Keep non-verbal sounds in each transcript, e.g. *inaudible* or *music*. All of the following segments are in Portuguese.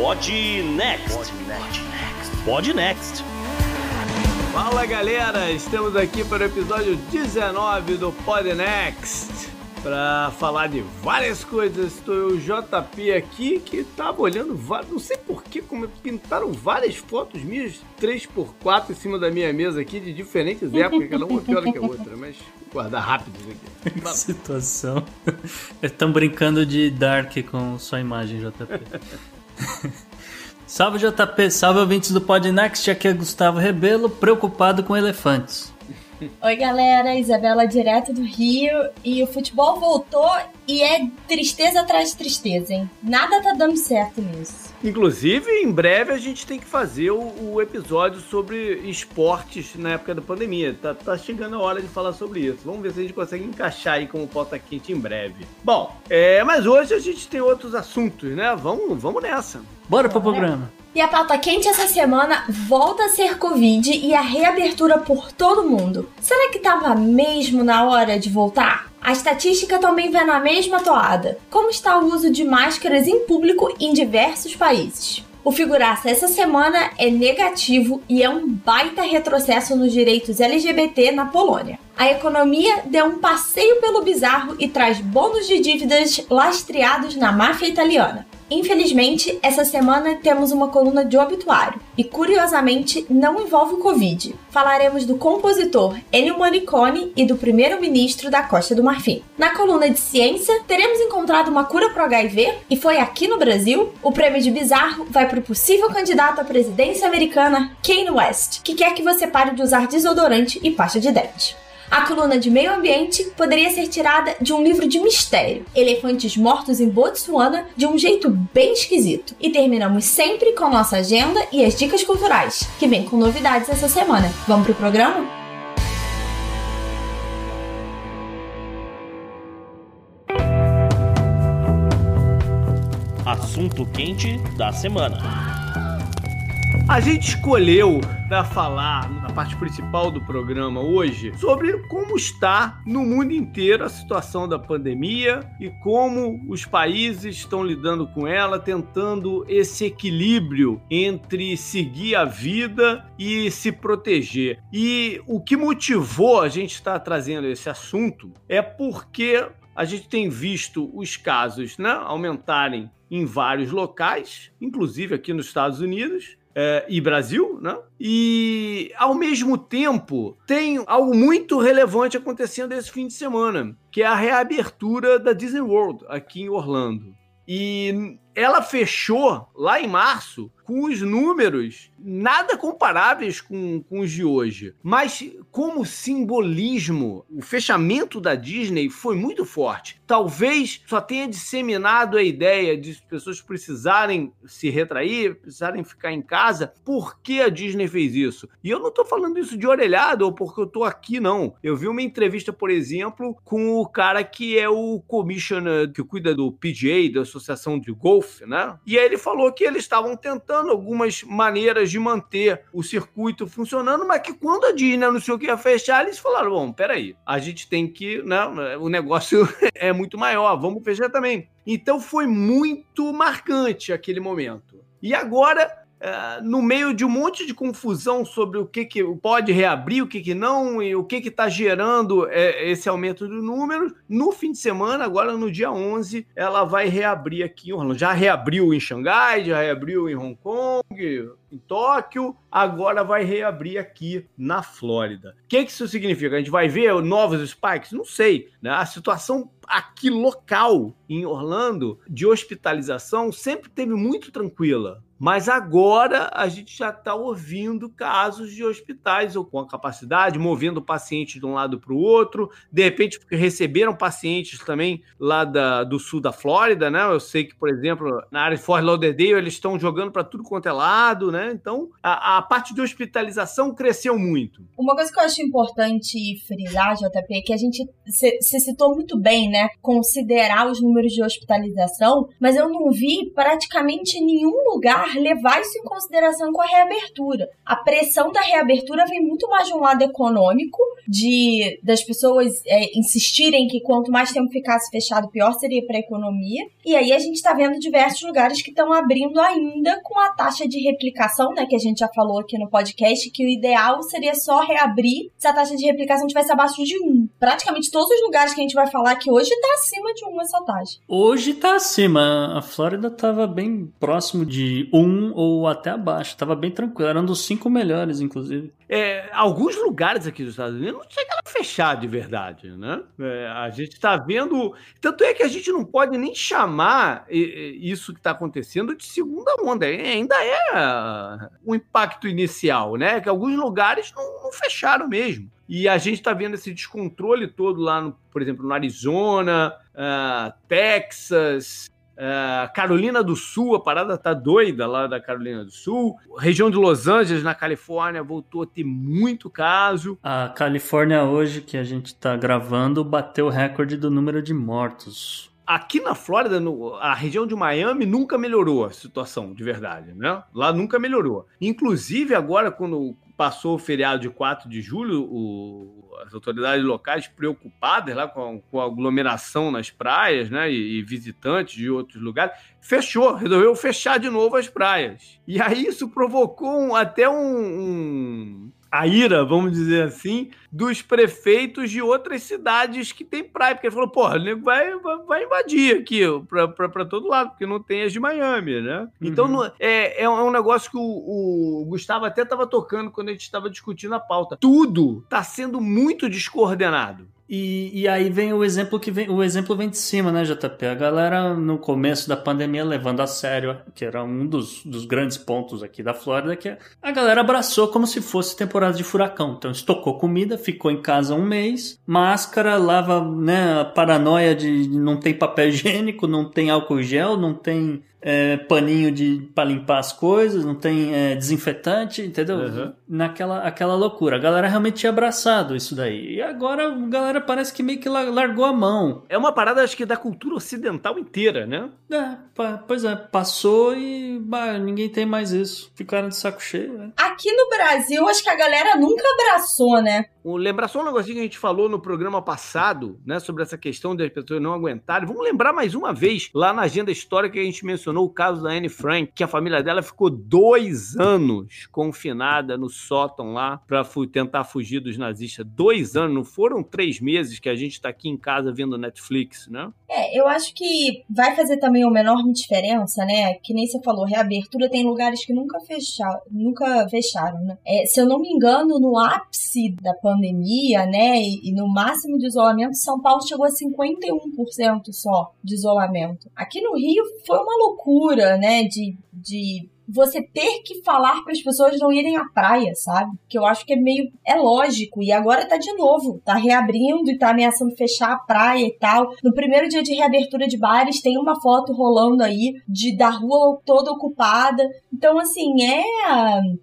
Pod Next. Pod Next. Fala galera, estamos aqui para o episódio 19 do Pod Next para falar de várias coisas. Estou eu, o JP aqui, que estava olhando, não sei porquê, como pintaram várias fotos minhas 3x4 em cima da minha mesa aqui, de diferentes épocas, cada uma pior que a outra, mas vou guardar rápido isso aqui. *laughs* Que situação. *laughs* Estão brincando de Dark com sua imagem, JP. Salve JP, salve ouvintes do Podnext, aqui é Gustavo Rebelo, preocupado com elefantes. Oi, galera, Isabela direto do Rio e o futebol voltou e é tristeza atrás de tristeza, hein? Nada tá dando certo nisso. Inclusive, em breve a gente tem que fazer o, o episódio sobre esportes na época da pandemia. Tá, tá, chegando a hora de falar sobre isso. Vamos ver se a gente consegue encaixar aí como pauta quente em breve. Bom, é, mas hoje a gente tem outros assuntos, né? Vamos, vamos nessa. Bora pro programa. E a pauta quente essa semana volta a ser Covid e a reabertura por todo mundo. Será que tava mesmo na hora de voltar? A estatística também vai na mesma toada. Como está o uso de máscaras em público em diversos países? O figuraça essa semana é negativo e é um baita retrocesso nos direitos LGBT na Polônia. A economia deu um passeio pelo bizarro e traz bônus de dívidas lastreados na máfia italiana. Infelizmente, essa semana temos uma coluna de obituário e, curiosamente, não envolve o Covid. Falaremos do compositor Ennio Morricone e do primeiro-ministro da Costa do Marfim. Na coluna de ciência, teremos encontrado uma cura para o HIV e foi aqui no Brasil. O prêmio de bizarro vai para o possível candidato à presidência americana, Kanye West, que quer que você pare de usar desodorante e pasta de dente. A coluna de meio ambiente poderia ser tirada de um livro de mistério, Elefantes Mortos em Botsuana, de um jeito bem esquisito. E terminamos sempre com nossa agenda e as dicas culturais, que vem com novidades essa semana. Vamos pro programa? Assunto quente da semana. A gente escolheu para falar na parte principal do programa hoje sobre como está no mundo inteiro a situação da pandemia e como os países estão lidando com ela, tentando esse equilíbrio entre seguir a vida e se proteger. E o que motivou a gente estar trazendo esse assunto é porque a gente tem visto os casos né, aumentarem em vários locais, inclusive aqui nos Estados Unidos, é, e Brasil, né? E ao mesmo tempo tem algo muito relevante acontecendo esse fim de semana, que é a reabertura da Disney World aqui em Orlando. E ela fechou lá em março com os números nada comparáveis com, com os de hoje. Mas como simbolismo, o fechamento da Disney foi muito forte. Talvez só tenha disseminado a ideia de as pessoas precisarem se retrair, precisarem ficar em casa. Por que a Disney fez isso? E eu não estou falando isso de orelhado ou porque eu estou aqui, não. Eu vi uma entrevista, por exemplo, com o cara que é o commissioner que cuida do PGA, da Associação de Golfe, né? E aí ele falou que eles estavam tentando algumas maneiras de manter o circuito funcionando, mas que quando a Disney anunciou que ia fechar, eles falaram: bom, peraí, a gente tem que. Né, o negócio *laughs* é muito maior, vamos fechar também. Então foi muito marcante aquele momento. E agora Uh, no meio de um monte de confusão sobre o que, que pode reabrir, o que, que não, e o que está gerando é, esse aumento do número, no fim de semana, agora no dia 11, ela vai reabrir aqui em Orlando. Já reabriu em Xangai, já reabriu em Hong Kong, em Tóquio, agora vai reabrir aqui na Flórida. O que, que isso significa? A gente vai ver novos spikes? Não sei. Né? A situação aqui local em Orlando de hospitalização sempre teve muito tranquila. Mas agora a gente já está ouvindo casos de hospitais ou com a capacidade, movendo o paciente de um lado para o outro, de repente receberam pacientes também lá da, do sul da Flórida, né? Eu sei que, por exemplo, na área de Fort Lauderdale eles estão jogando para tudo quanto é lado, né? Então a, a, parte de hospitalização cresceu muito. Uma coisa que eu acho importante frisar, JP, é que a gente se citou muito bem, né? Considerar os números de hospitalização, mas eu não vi praticamente nenhum lugar levar isso em consideração com a reabertura. A pressão da reabertura vem muito mais de um lado econômico, de das pessoas é, insistirem que quanto mais tempo ficasse fechado, pior seria para a economia. E aí a gente está vendo diversos lugares que estão abrindo ainda com a taxa de replicação, né, que a gente já falou aqui no podcast, que o ideal seria só reabrir se a taxa de replicação tivesse abaixo de 1. Praticamente todos os lugares que a gente vai falar que hoje está acima de 1 essa taxa. Hoje está acima. A Flórida estava bem próximo de 1 ou até abaixo. Estava bem tranquilo. Era um dos cinco melhores, inclusive. É, alguns lugares aqui dos Estados Unidos não chega a fechar de verdade, né? É, a gente está vendo. Tanto é que a gente não pode nem chamar isso que está acontecendo de segunda onda. É, ainda é o impacto inicial, né? Que alguns lugares não, não fecharam mesmo. E a gente está vendo esse descontrole todo lá, no, por exemplo, no Arizona, uh, Texas, Uh, Carolina do Sul, a parada tá doida lá da Carolina do Sul. Região de Los Angeles, na Califórnia, voltou a ter muito caso. A Califórnia hoje, que a gente tá gravando, bateu o recorde do número de mortos. Aqui na Flórida, no, a região de Miami nunca melhorou a situação, de verdade, né? Lá nunca melhorou. Inclusive, agora, quando passou o feriado de 4 de julho, o, as autoridades locais preocupadas lá com, com a aglomeração nas praias, né, e, e, visitantes de outros lugares, fechou, resolveu fechar de novo as praias. E aí isso provocou um, até um, um a ira, vamos dizer assim, dos prefeitos de outras cidades que tem praia. Porque ele falou, porra, o nego vai, vai, invadir aqui para todo lado, porque não tem as de Miami, né? Então uhum. é, é um negócio que o, o Gustavo até estava tocando quando a gente estava discutindo a pauta. Tudo está sendo muito descoordenado. E, e aí vem o exemplo que vem, o exemplo vem de cima, né, JP? A galera no começo da pandemia levando a sério, que era um dos, dos grandes pontos aqui da Flórida, que a galera abraçou como se fosse temporada de furacão. Então estocou comida, ficou em casa um mês, máscara, lava, né, paranoia de não tem papel higiênico, não tem álcool gel, não tem é, paninho de para limpar as coisas, não tem é, desinfetante, entendeu? Uhum. Naquela aquela loucura. A galera realmente tinha abraçado isso daí. E agora a galera parece que meio que largou a mão. É uma parada, acho que, da cultura ocidental inteira, né? É, pois é. Passou e bah, ninguém tem mais isso. Ficaram de saco cheio, né? Aqui no Brasil, acho que a galera nunca abraçou, né? Lembrar só um negocinho que a gente falou no programa passado, né? Sobre essa questão das pessoas não aguentarem. Vamos lembrar mais uma vez, lá na agenda histórica que a gente mencionou mencionou o caso da Anne Frank, que a família dela ficou dois anos confinada no sótão lá para tentar fugir dos nazistas. Dois anos, não foram três meses que a gente está aqui em casa vendo Netflix, né? É, eu acho que vai fazer também uma enorme diferença, né? Que nem você falou, reabertura tem lugares que nunca fecharam, nunca fecharam, né? É, se eu não me engano, no ápice da pandemia, né, e, e no máximo de isolamento, São Paulo chegou a 51% só de isolamento. Aqui no Rio foi uma loucura loucura, né? De, de você ter que falar para as pessoas não irem à praia, sabe? Que eu acho que é meio. É lógico. E agora tá de novo. Tá reabrindo e tá ameaçando fechar a praia e tal. No primeiro dia de reabertura de bares, tem uma foto rolando aí de da rua toda ocupada. Então, assim, é.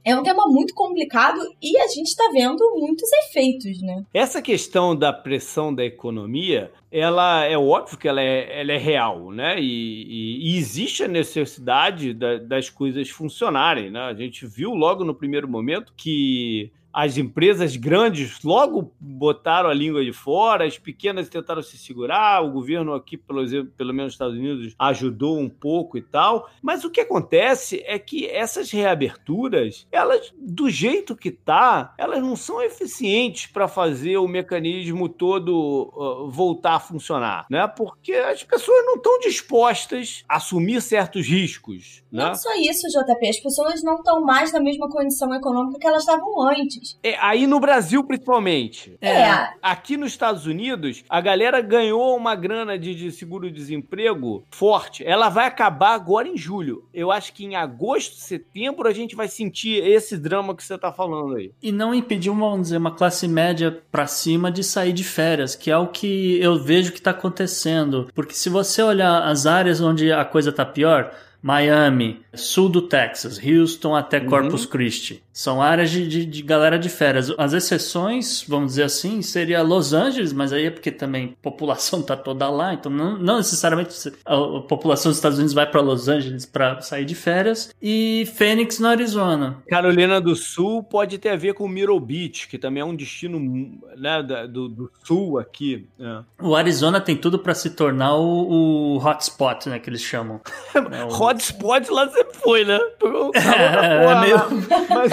É um tema muito complicado e a gente tá vendo muitos efeitos, né? Essa questão da pressão da economia ela é óbvio que ela é, ela é real, né? E, e, e existe a necessidade da, das coisas funcionarem, né? A gente viu logo no primeiro momento que as empresas grandes logo botaram a língua de fora, as pequenas tentaram se segurar, o governo aqui, pelo, pelo menos nos Estados Unidos, ajudou um pouco e tal. Mas o que acontece é que essas reaberturas, elas, do jeito que tá, elas não são eficientes para fazer o mecanismo todo uh, voltar a funcionar, né? Porque as pessoas não estão dispostas a assumir certos riscos. Né? Não só isso, JP, as pessoas não estão mais na mesma condição econômica que elas estavam antes. É, aí no Brasil, principalmente. É. Aqui nos Estados Unidos, a galera ganhou uma grana de, de seguro-desemprego forte. Ela vai acabar agora em julho. Eu acho que em agosto, setembro, a gente vai sentir esse drama que você tá falando aí. E não impediu, vamos dizer, uma classe média para cima de sair de férias, que é o que eu vejo que tá acontecendo. Porque se você olhar as áreas onde a coisa tá pior, Miami, sul do Texas, Houston até Corpus Uhum. Christi. São áreas de, de, de galera de férias. As exceções, vamos dizer assim, seria Los Angeles, mas aí é porque também a população tá toda lá, então não, não necessariamente a, a população dos Estados Unidos vai para Los Angeles para sair de férias. E Phoenix, no Arizona. Carolina do Sul pode ter a ver com Myrtle Beach, que também é um destino né, do, do sul aqui. É. O Arizona tem tudo para se tornar o, o hotspot, né, que eles chamam. *laughs* É o- Hotspot lá sempre foi, né? Pegou o calor da É, porra meio- lá. *laughs* Mas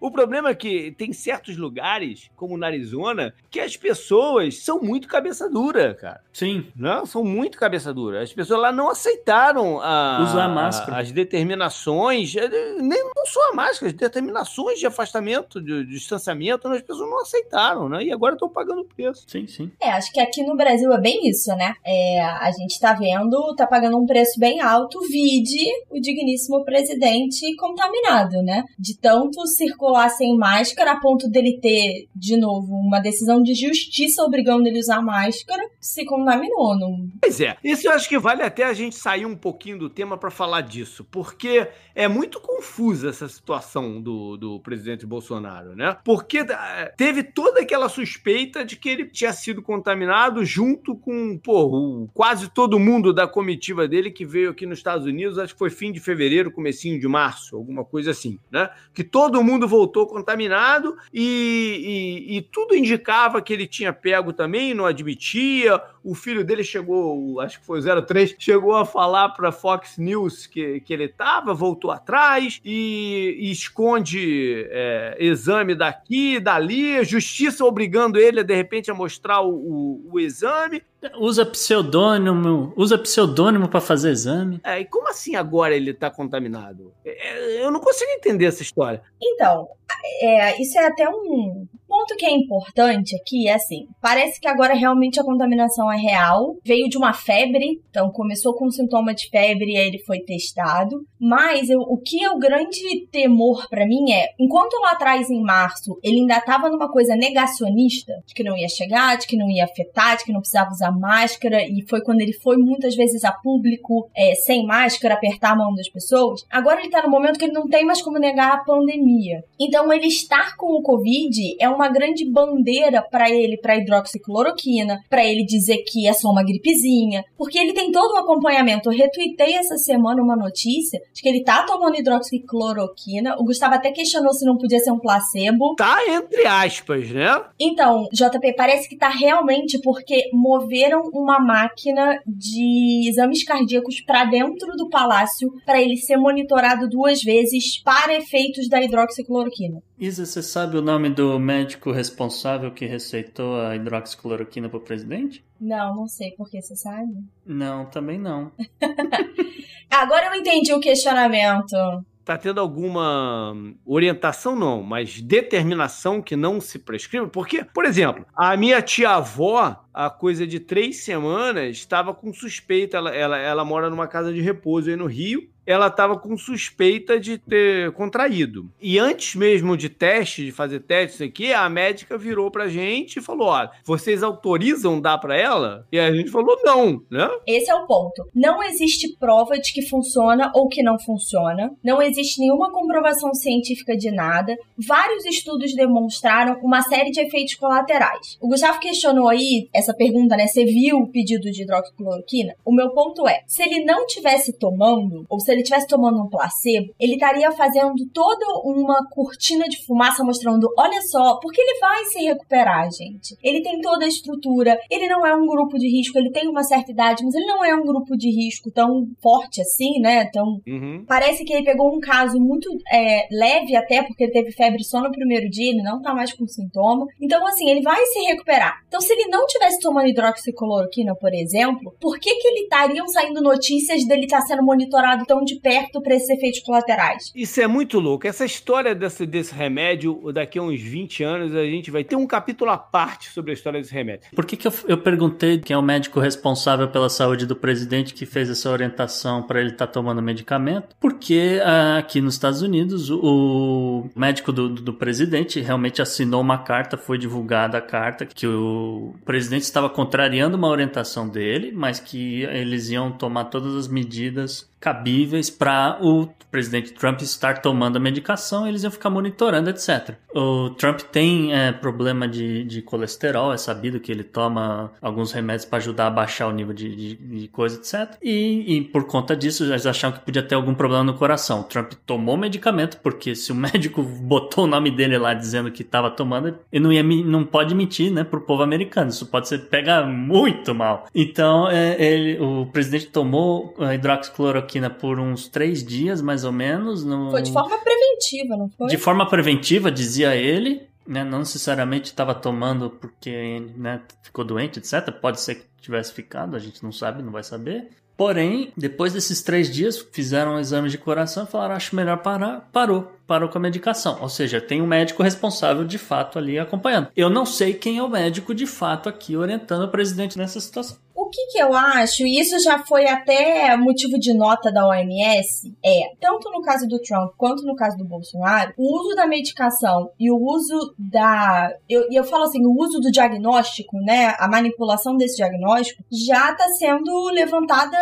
o problema é que tem certos lugares, como na Arizona, que as pessoas são muito cabeça dura, cara. Sim, Né? São muito cabeça dura. As pessoas lá não aceitaram a- Usar máscara. a- as determinações, eh, nem não só a máscara, as determinações de afastamento, de, de distanciamento, né? as pessoas não aceitaram, né? E agora estão pagando o preço. sim, sim. É, acho que aqui no Brasil é bem isso, né? É, a gente tá vendo, tá pagando um preço bem alto, vide o digníssimo presidente contaminado, né? De tanto circular sem máscara, a ponto dele ter, de novo, uma decisão de justiça obrigando ele a usar máscara, se contaminou. Não... Pois é, isso eu acho que vale até a gente sair um pouquinho do tema para falar disso, porque é muito confusa essa situação do, do presidente Bolsonaro, né? Porque eh, teve toda aquela suspeita de que ele tinha sido contaminado junto com, pô, quase todo mundo da comitiva dele que veio aqui nos Estados Unidos, acho que foi fim de fevereiro, comecinho de março, alguma coisa assim, né? Que todo mundo voltou contaminado e, e- e tudo indicava que ele tinha pego também, não admitia. O filho dele chegou, acho que foi o 03, chegou a falar para Fox News que, que ele estava, voltou atrás e, e esconde é, exame daqui, dali, justiça obrigando ele, de repente, a mostrar o, o- o exame. Usa pseudônimo, usa pseudônimo para fazer exame. É, e como assim agora ele está contaminado? É, eu não consigo entender essa história. Então, é, isso é até um ponto que é importante aqui, é assim, parece que agora realmente a contaminação é real, veio de uma febre, então começou com sintoma de febre e aí ele foi testado, mas eu- o que é o grande temor pra mim é, enquanto lá atrás em março ele ainda tava numa coisa negacionista, de que não ia chegar, de que não ia afetar, de que não precisava usar máscara, e foi quando ele foi muitas vezes a público é, sem máscara, apertar a mão das pessoas, agora ele tá no momento que ele não tem mais como negar a pandemia. Então ele estar com o Covid é uma grande bandeira pra ele, pra hidroxicloroquina, pra ele dizer que é só uma gripezinha, porque ele tem todo um acompanhamento. Eu retuitei essa semana uma notícia de que ele tá tomando hidroxicloroquina. O Gustavo até questionou se não podia ser um placebo. Tá entre aspas, né? Então, JP, parece que tá realmente porque moveram uma máquina de exames cardíacos pra dentro do palácio pra ele ser monitorado duas vezes para efeitos da hidroxicloroquina. Isa, você sabe o nome do médico responsável que receitou a hidroxicloroquina pro presidente? Não, não sei porque você sabe. Não, também não. *laughs* Agora eu entendi o questionamento. Tá tendo alguma orientação, não, mas determinação que não se prescreve? Porque, por exemplo, a minha tia-avó, há coisa de três semanas, estava com suspeita. Ela, ela, ela mora numa casa de repouso aí no Rio. Ela estava com suspeita de ter contraído. E antes mesmo de teste, de fazer teste aqui, a médica virou pra gente e falou: ó, vocês autorizam dar pra ela? E a gente falou não, né? Esse é o ponto. Não existe prova de que funciona ou que não funciona. Não existe nenhuma comprovação científica de nada. Vários estudos demonstraram uma série de efeitos colaterais. O Gustavo questionou aí essa essa pergunta, né? Você viu o pedido de hidroxicloroquina? O meu ponto é, se ele não tivesse tomando, ou se ele tivesse tomando um placebo, ele estaria fazendo toda uma cortina de fumaça mostrando, olha só, porque ele vai se recuperar, gente. Ele tem toda a estrutura, ele não é um grupo de risco, ele tem uma certa idade, mas ele não é um grupo de risco tão forte assim, né? Tão... Uhum. Parece que ele pegou um caso muito é, leve até, porque ele teve febre só no primeiro dia, ele não tá mais com sintoma. Então, assim, ele vai se recuperar. Então, se ele não tivesse tomando hidroxicloroquina, por exemplo, por que que ele estariam saindo notícias dele estar tá sendo monitorado tão de perto para esses efeitos colaterais? Isso é muito louco. Essa história desse, desse remédio, daqui a uns 20 anos, a gente vai ter um capítulo à parte sobre a história desse remédio. Por que, que eu, eu perguntei quem é o médico responsável pela saúde do presidente que fez essa orientação para ele estar tá tomando medicamento? Porque ah, aqui nos Estados Unidos, o médico do, do presidente realmente assinou uma carta, foi divulgada a carta que o presidente estava contrariando uma orientação dele, mas que eles iam tomar todas as medidas cabíveis para o presidente Trump estar tomando a medicação, eles iam ficar monitorando, etc. O Trump tem é, problema de, de colesterol, é sabido que ele toma alguns remédios para ajudar a baixar o nível de, de, de coisa, etc. E, e, por conta disso, eles acharam que podia ter algum problema no coração. O Trump tomou medicamento, porque se o *laughs* médico botou o nome dele lá dizendo que estava tomando, ele não, ia, não pode mentir né, para o povo americano. Isso pode ser pega muito mal. Então, é, ele, o presidente tomou a hidroxicloroquina por uns três dias, mais ou menos. No... Foi de forma preventiva, não foi? De forma preventiva, dizia ele. Né, não necessariamente estava tomando porque né, ficou doente, etc. Pode ser que tivesse ficado, a gente não sabe, não vai saber. Porém, depois desses três dias, fizeram um exame de coração e falaram: acho melhor parar. Parou, parou com a medicação. Ou seja, tem um médico responsável de fato ali acompanhando. Eu não sei quem é o médico de fato aqui orientando o presidente nessa situação. O que, que eu acho, e isso já foi até motivo de nota da OMS, é, tanto no caso do Trump quanto no caso do Bolsonaro, o uso da medicação e o uso da. E eu, eu falo assim, o uso do diagnóstico, né? A manipulação desse diagnóstico já está sendo levantada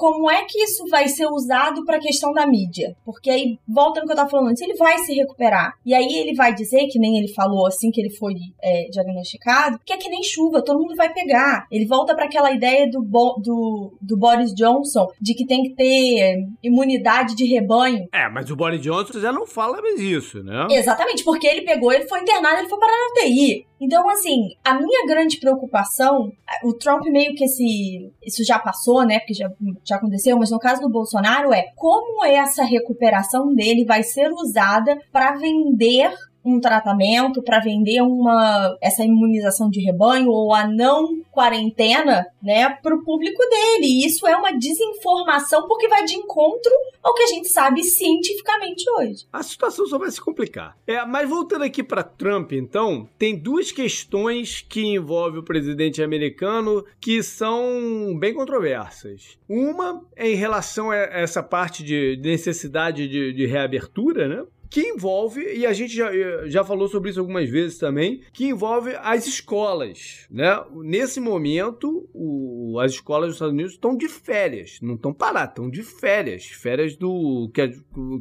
como é que isso vai ser usado para a questão da mídia? Porque aí, volta no que eu estava falando antes, ele vai se recuperar. E aí ele vai dizer, que nem ele falou assim que ele foi é, diagnosticado, que é que nem chuva, todo mundo vai pegar. Ele volta para aquela ideia do, do, do Boris Johnson de que tem que ter imunidade de rebanho. É, mas o Boris Johnson já não fala mais isso, né? Exatamente, porque ele pegou, ele foi internado, ele foi parar na UTI. Então, assim, a minha grande preocupação, o Trump meio que esse. Isso já passou, né? Porque já, já aconteceu, mas no caso do Bolsonaro é como essa recuperação dele vai ser usada para vender um tratamento para vender uma essa imunização de rebanho ou a não quarentena, né, para o público dele. E isso é uma desinformação porque vai de encontro ao que a gente sabe cientificamente hoje. A situação só vai se complicar. É, mas voltando aqui para Trump, então, tem duas questões que envolvem o presidente americano que são bem controversas. Uma é em relação a essa parte de necessidade de, de reabertura, né? Que envolve, e a gente já, já falou sobre isso algumas vezes também, que envolve as escolas, né? Nesse momento, o, as escolas dos Estados Unidos estão de férias, não estão paradas, estão de férias. Férias do, que, é,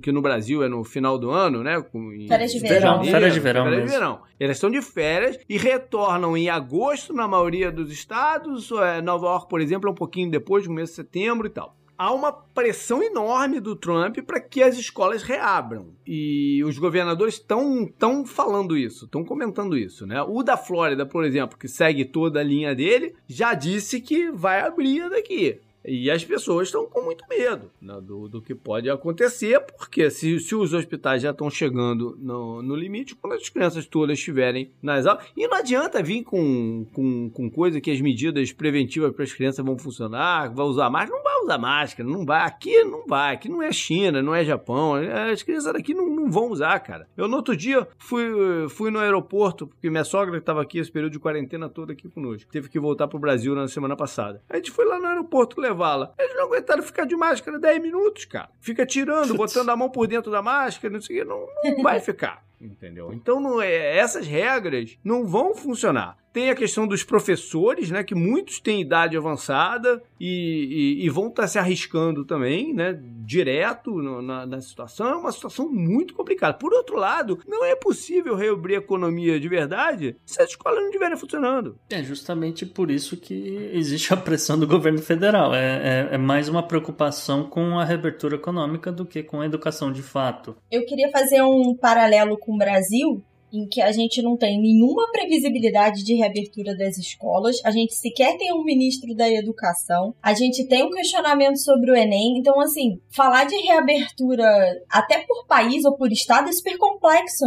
que no Brasil é no final do ano, né? Em, férias de verão. Férias de verão. Férias de verão. Elas estão de férias e retornam em agosto na maioria dos estados, é, Nova York, por exemplo, é um pouquinho depois, no mês de setembro e tal há uma pressão enorme do Trump para que as escolas reabram. E os governadores estão falando isso, estão comentando isso, né? O da Flórida, por exemplo, que segue toda a linha dele, já disse que vai abrir daqui. E as pessoas estão com muito medo né, do, do que pode acontecer, porque se, se os hospitais já estão chegando no, no limite, quando as crianças todas estiverem nas aulas. E não adianta vir com, com, com coisa que as medidas preventivas para as crianças vão funcionar, vai usar máscara. Não vai usar máscara, não vai. Aqui não vai, aqui não é China, não é Japão. As crianças daqui não, não vão usar, cara. Eu no outro dia fui, fui no aeroporto, porque minha sogra estava aqui esse período de quarentena todo aqui conosco. Teve que voltar para o Brasil na semana passada. A gente foi lá no aeroporto levar Eles não aguentaram ficar de máscara 10 minutos, cara. Fica tirando, *laughs* botando a mão por dentro da máscara, não sei o que, não, não vai ficar. Entendeu? Então não é, essas regras não vão funcionar. Tem a questão dos professores, né? Que muitos têm idade avançada e, e, e vão estar tá se arriscando também, né? Direto no, na, na, situação. É uma situação muito complicada. Por outro lado, não é possível reabrir a economia de verdade se as escolas não estiverem funcionando. É justamente por isso que existe a pressão do governo federal. É, é, é mais uma preocupação com a reabertura econômica do que com a educação de fato. Eu queria fazer um paralelo com o Brasil, em que a gente não tem nenhuma previsibilidade de reabertura das escolas, a gente sequer tem um ministro da educação, a gente tem um questionamento sobre o Enem, então assim, falar de reabertura até por país ou por estado é super complexo,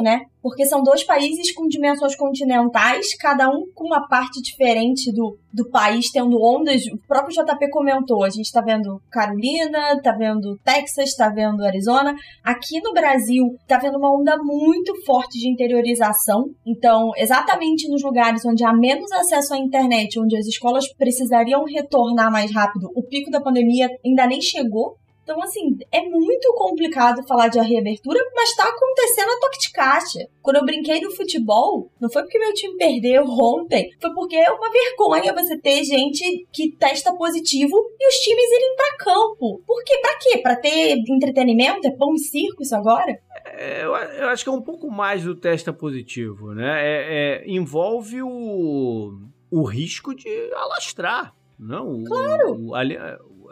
né? Porque são dois países com dimensões continentais, cada um com uma parte diferente do, do país, tendo ondas. O próprio JP comentou: a gente tá vendo Carolina, tá vendo Texas, tá vendo Arizona. Aqui no Brasil, tá vendo uma onda muito forte de interiorização. Então, exatamente nos lugares onde há menos acesso à internet, onde as escolas precisariam retornar mais rápido, o pico da pandemia ainda nem chegou. Então, assim, é muito complicado falar de reabertura, mas tá acontecendo a toque de caixa. Quando eu brinquei no futebol, não foi porque meu time perdeu ontem, foi porque é uma vergonha você ter gente que testa positivo e os times irem para campo. Por quê? Pra quê? Pra ter entretenimento? É pão e circo isso agora? É, eu, eu, acho que é um pouco mais do testa positivo, né? É, é, envolve o, o risco de alastrar. Não, claro. O, o,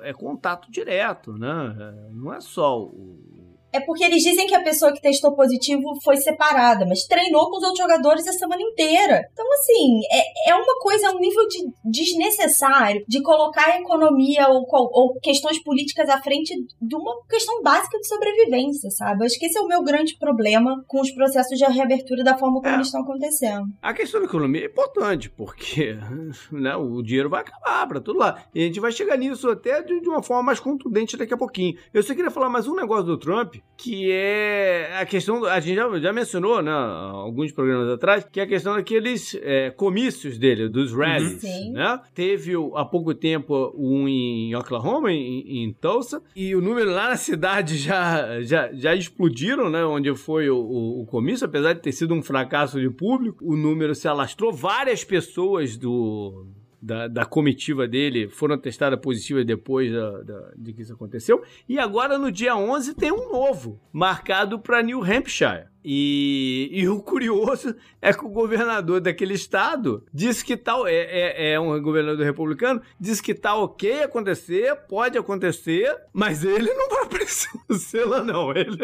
é contato direto, né? É, não é só o, é porque eles dizem que a pessoa que testou positivo foi separada, mas treinou com os outros jogadores a semana inteira. Então, assim, é, é uma coisa, é um nível de desnecessário de colocar a economia ou, ou questões políticas à frente de uma questão básica de sobrevivência, sabe? Eu acho que esse é o meu grande problema com os processos de reabertura da forma como é. eles estão acontecendo. A questão da economia é importante, porque né, o dinheiro vai acabar para tudo lá. E a gente vai chegar nisso até de, de uma forma mais contundente daqui a pouquinho. Eu só queria falar mais um negócio do Trump que é a questão, a gente já, já mencionou, né, alguns programas atrás, que é a questão daqueles é, comícios dele, dos rallies, uhum. né? Teve há pouco tempo um em Oklahoma, em, em, Tulsa, e o número lá na cidade já, já, já explodiram, né, onde foi o, o, o comício, apesar de ter sido um fracasso de público, o número se alastrou, várias pessoas do da, da comitiva dele foram testadas positivas depois da, da, de que isso aconteceu. E agora, no dia 11, tem um novo, marcado para New Hampshire. E, e, o curioso é que o governador daquele estado disse que tal é, é, é, um governador republicano, disse que tá ok acontecer, pode acontecer, mas ele não vai *laughs* precisar lá não, ele,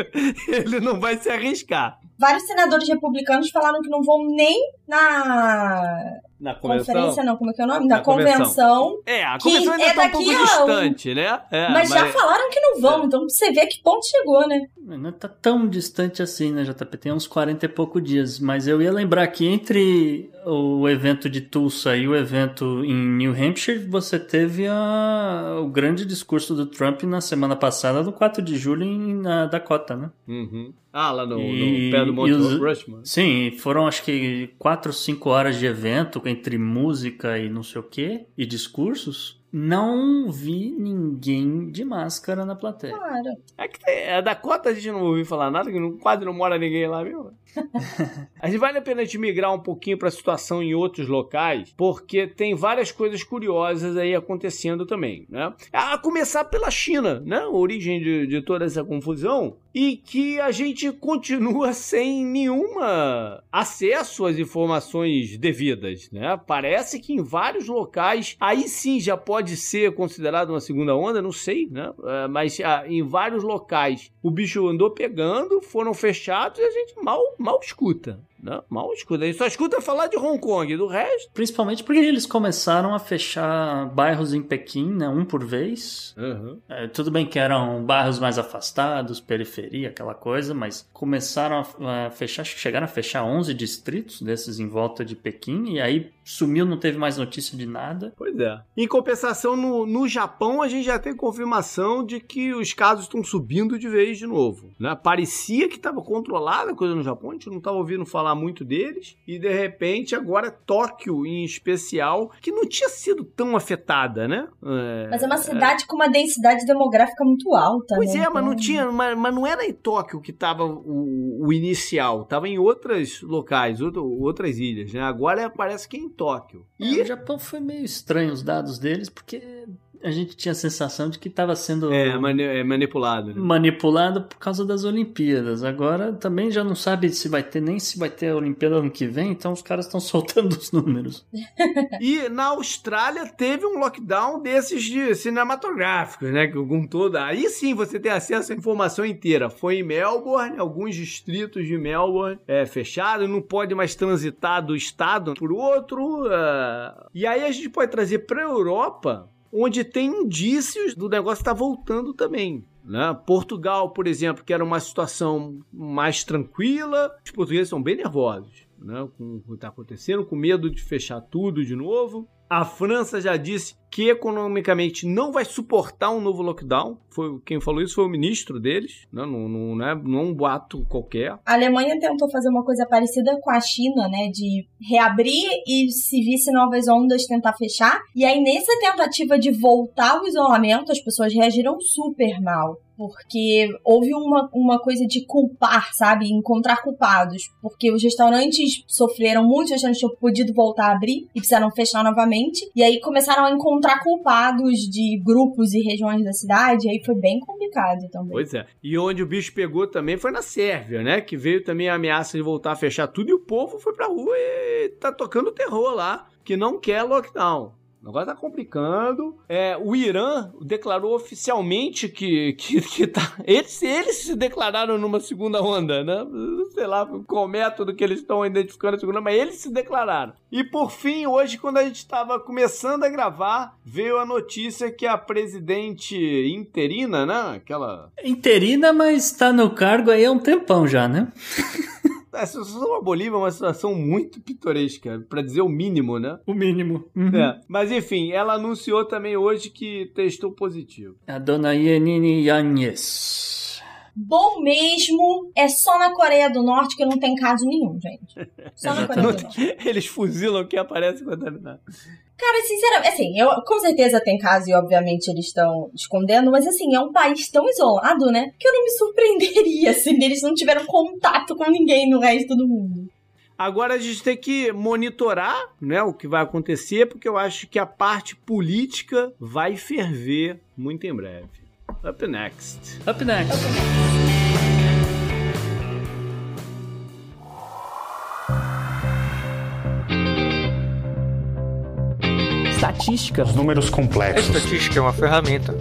ele não vai se arriscar. Vários senadores republicanos falaram que não vão nem na na convenção? Conferência não, como é que é o nome? Na, na convenção. convenção. É, a convenção ainda é tá um pouco distante, né? É, mas, mas, já falaram que não vão, é. então você vê que ponto chegou, né? Não tá tão distante assim, né, JP? Tem uns 40 e pouco dias. Mas eu ia lembrar que entre o evento de Tulsa e o evento em New Hampshire, você teve a, o grande discurso do Trump na semana passada, no 4 de julho, em, na Dakota, né? Uhum. Ah, lá no, e, no pé do Monte os, Rushmore. Sim, foram acho que 4 ou 5 horas de evento entre música e não sei o que, e discursos. Não vi ninguém de máscara na plateia. Claro. É que é, da cota a gente não ouviu falar nada, que quase não mora ninguém lá, viu? *laughs* gente vale a pena a gente migrar um pouquinho para a situação em outros locais, porque tem várias coisas curiosas aí acontecendo também, né? A começar pela China, né? Origem de, de toda essa confusão e que a gente continua *laughs* sem nenhuma acesso às informações devidas, né? Parece que em vários locais aí sim já pode pode ser considerado uma segunda onda, não sei, né? É, mas ah, em vários locais o bicho andou pegando, foram fechados e a gente mal, mal escuta. Não, mal escuta. Gente só escuta falar de Hong Kong, do resto. Principalmente porque eles começaram a fechar bairros em Pequim, né? Um por vez. Uhum. É, tudo bem que eram bairros mais afastados, periferia, aquela coisa, mas começaram a, a fechar, acho que chegaram a fechar 11 distritos desses em volta de Pequim, e aí sumiu, não teve mais notícia de nada. Pois é. Em compensação, no, no Japão, a gente já tem confirmação de que os casos estão subindo de vez de novo. Né? Parecia que estava controlada a coisa no Japão, a gente não estava ouvindo falar muito deles, e de repente agora Tóquio em especial, que não tinha sido tão afetada, né? É, mas é uma cidade é... com uma densidade demográfica muito alta. Pois né? é, mas não então, tinha, mas, mas, não era em Tóquio que estava o, o, inicial, estava em outros locais, outro, outras ilhas, né? Agora parece que Tóquio. É, E o Japão foi meio estranho os dados deles, porque a gente tinha a sensação de que estava sendo é, mani é manipulado. Né? manipulado por causa das Olimpíadas. Agora também já não sabe se vai ter nem se vai ter a Olimpíada ano que vem, então os caras estão *laughs* soltando os números. E na Austrália teve um lockdown desses de cinematográficos, né? Com toda. Aí sim você tem acesso à informação inteira. Foi em Melbourne, alguns distritos de Melbourne é, fechado, não pode mais transitar do estado por outro. Uh... E aí a gente pode trazer para Europa, onde tem indícios do negócio estar tá voltando também. Né? Portugal, por exemplo, que era uma situação mais tranquila, os portugueses são bem nervosos né? com o que está acontecendo, com medo de fechar tudo de novo. A França já disse que economicamente não vai suportar um novo lockdown. Foi quem falou isso foi o ministro deles, né? não, não, não, é, não é um boato qualquer. A Alemanha tentou fazer uma coisa parecida com a China, né, de reabrir e se visse novas ondas tentar fechar. E aí nessa tentativa de voltar ao isolamento, as pessoas reagiram super mal porque houve uma, uma coisa de culpar, sabe? Encontrar culpados. Porque os restaurantes sofreram muito, os restaurantes tinham podido voltar a abrir e precisaram fechar novamente. E aí começaram a encontrar culpados de grupos e regiões da cidade. Aí foi bem complicado também. Pois é. E onde o bicho pegou também foi na Sérvia, né? Que veio também a ameaça de voltar a fechar tudo e o povo foi pra rua e tá tocando terror lá. Que não quer lockdown. O negócio tá complicando. É, o Irã declarou oficialmente que, que, que tá. Eles, eles se declararam numa segunda onda, né? Sei lá qual método que eles estão identificando a segunda, mas eles se declararam. E por fim, hoje, quando a gente estava começando a gravar, veio a notícia que a presidente interina, né? Aquela. Interina, mas tá no cargo aí há um tempão já, né? *laughs* A situação da Bolívia é uma situação muito pitoresca, para dizer o mínimo, né? O mínimo. Uhum. É. Mas enfim, ela anunciou também hoje que testou positivo. A dona Yenini Yanez. Bom mesmo é só na Coreia do Norte que não tem caso nenhum, gente. Só na *laughs* Coreia do Norte. Eles fuzilam quem aparece contaminado. Cara, sinceramente, assim, eu, com certeza tem caso e obviamente eles estão escondendo, mas assim, é um país tão isolado, né? Que eu não me surpreenderia *laughs* se assim, eles não tiveram contato com ninguém no resto do mundo. Agora a gente tem que monitorar né, o que vai acontecer, porque eu acho que a parte política vai ferver muito em breve. Up next. Up next. Up next. Estatística. Os números complexos. A estatística é uma ferramenta.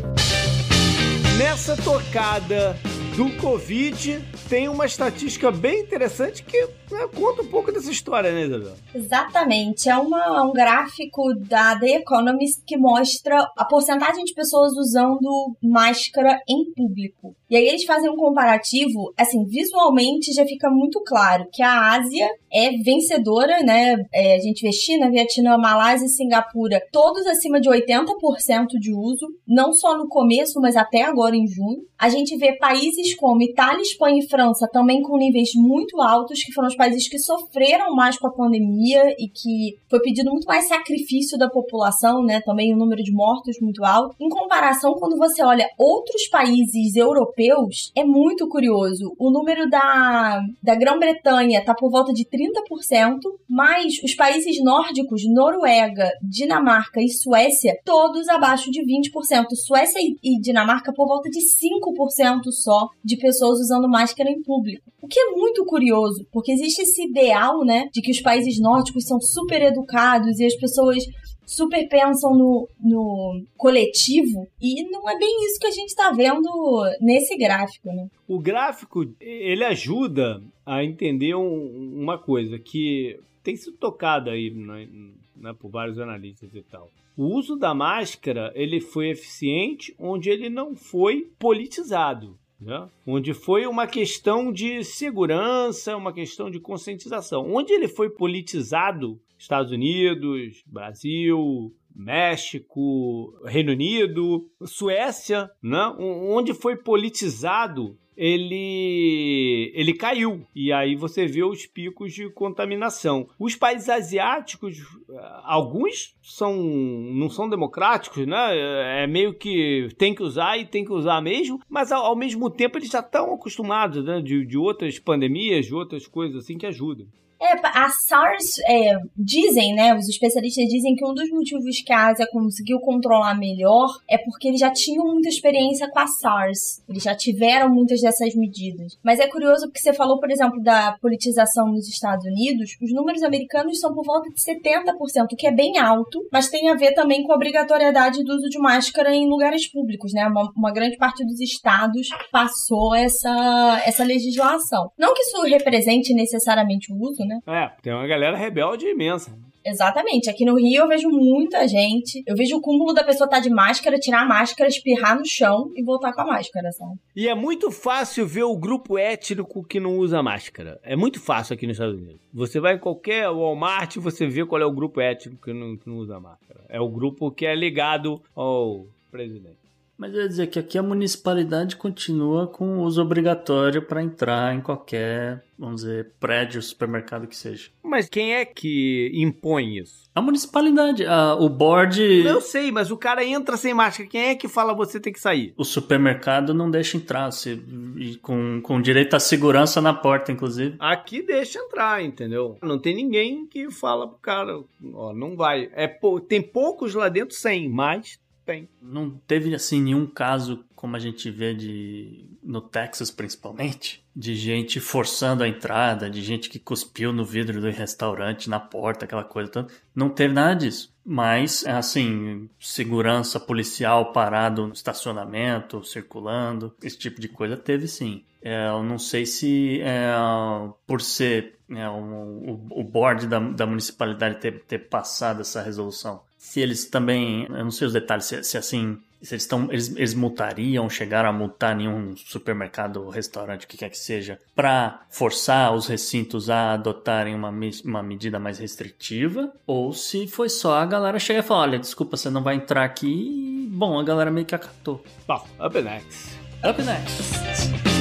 Nessa tocada do Covid, tem uma estatística bem interessante que né, conta um pouco dessa história, né, Isabel? Exatamente. É uma, um gráfico da The Economist que mostra a porcentagem de pessoas usando máscara em público. E aí eles fazem um comparativo, assim, visualmente já fica muito claro que a Ásia é vencedora, né? É, a gente vê China, Vietnã, Malásia e Singapura, todos acima de 80% de uso, não só no começo, mas até agora em junho. A gente vê países como Itália, Espanha e França também com níveis muito altos, que foram os países que sofreram mais com a pandemia e que foi pedido muito mais sacrifício da população, né? Também o número de mortos muito alto. Em comparação, quando você olha outros países europeus, é muito curioso. O número da, da Grã-Bretanha tá por volta de 30%, mas os países nórdicos, Noruega, Dinamarca e Suécia, todos abaixo de 20%. Suécia e Dinamarca por volta de 5% só de pessoas usando máscara em público. O que é muito curioso, porque existe esse ideal, né, de que os países nórdicos são super educados e as pessoas super pensam no, no coletivo e não é bem isso que a gente está vendo nesse gráfico, né? O gráfico, ele ajuda a entender um, uma coisa que tem sido tocada aí né, né, por vários analistas e tal. O uso da máscara, ele foi eficiente onde ele não foi politizado né? onde foi uma questão de segurança, uma questão de conscientização. Onde ele foi politizado, Estados Unidos, Brasil, México, Reino Unido, Suécia, né? onde foi politizado ele ele caiu e aí você vê os picos de contaminação. Os países asiáticos, alguns são não são democráticos, né? É meio que tem que usar e tem que usar mesmo, mas ao, ao mesmo tempo eles já estão acostumados, né? De, de outras pandemias, de outras coisas assim que ajudam. É, a SARS, é, dizem, né, os especialistas dizem que um dos motivos que a Ásia conseguiu controlar melhor é porque eles já tinham muita experiência com a SARS. Eles já tiveram muitas dessas medidas. Mas é curioso porque você falou, por exemplo, da politização nos Estados Unidos. Os números americanos são por volta de 70%, o que é bem alto, mas tem a ver também com a obrigatoriedade do uso de máscara em lugares públicos, né? Uma, uma grande parte dos estados passou essa, essa legislação. Não que isso represente necessariamente o uso, né? É, tem uma galera rebelde imensa. Exatamente. Aqui no Rio eu vejo muita gente. Eu vejo o cúmulo da pessoa estar tá de máscara, tirar a máscara, espirrar no chão e voltar com a máscara, sabe? E é muito fácil ver o grupo étnico que não usa máscara. É muito fácil aqui nos Estados Unidos. Você vai em qualquer Walmart e você vê qual é o grupo étnico que não, que não usa máscara. É o grupo que é ligado ao presidente. Mas eu ia dizer que aqui a municipalidade continua com o uso obrigatório para entrar em qualquer, vamos dizer, prédio, supermercado que seja. Mas quem é que impõe isso? A municipalidade, a, o board. Eu sei, mas o cara entra sem máscara. Quem é que fala você tem que sair? O supermercado não deixa entrar, você, com, com direito à segurança na porta, inclusive. Aqui deixa entrar, entendeu? Não tem ninguém que fala pro cara, ó, não vai. É, tem poucos lá dentro sem, mas tem. Não teve assim nenhum caso como a gente vê de no Texas principalmente, de gente forçando a entrada, de gente que cuspiu no vidro do restaurante, na porta, aquela coisa toda. Não teve nada disso. Mas, assim, segurança policial parado no estacionamento, circulando, esse tipo de coisa teve sim. É, eu não sei se é, por ser é, o, o, board da, da municipalidade ter, ter passado essa resolução se eles também, eu não sei os detalhes, se, se assim, se eles, estão, eles, eles multariam, chegaram a multar nenhum supermercado, restaurante, o que quer que seja, para forçar os recintos a adotarem uma, uma medida mais restritiva, ou se foi só a galera chegar e falar, olha, desculpa, você não vai entrar aqui, e, bom, a galera meio que acatou. Bom, up next. Up next.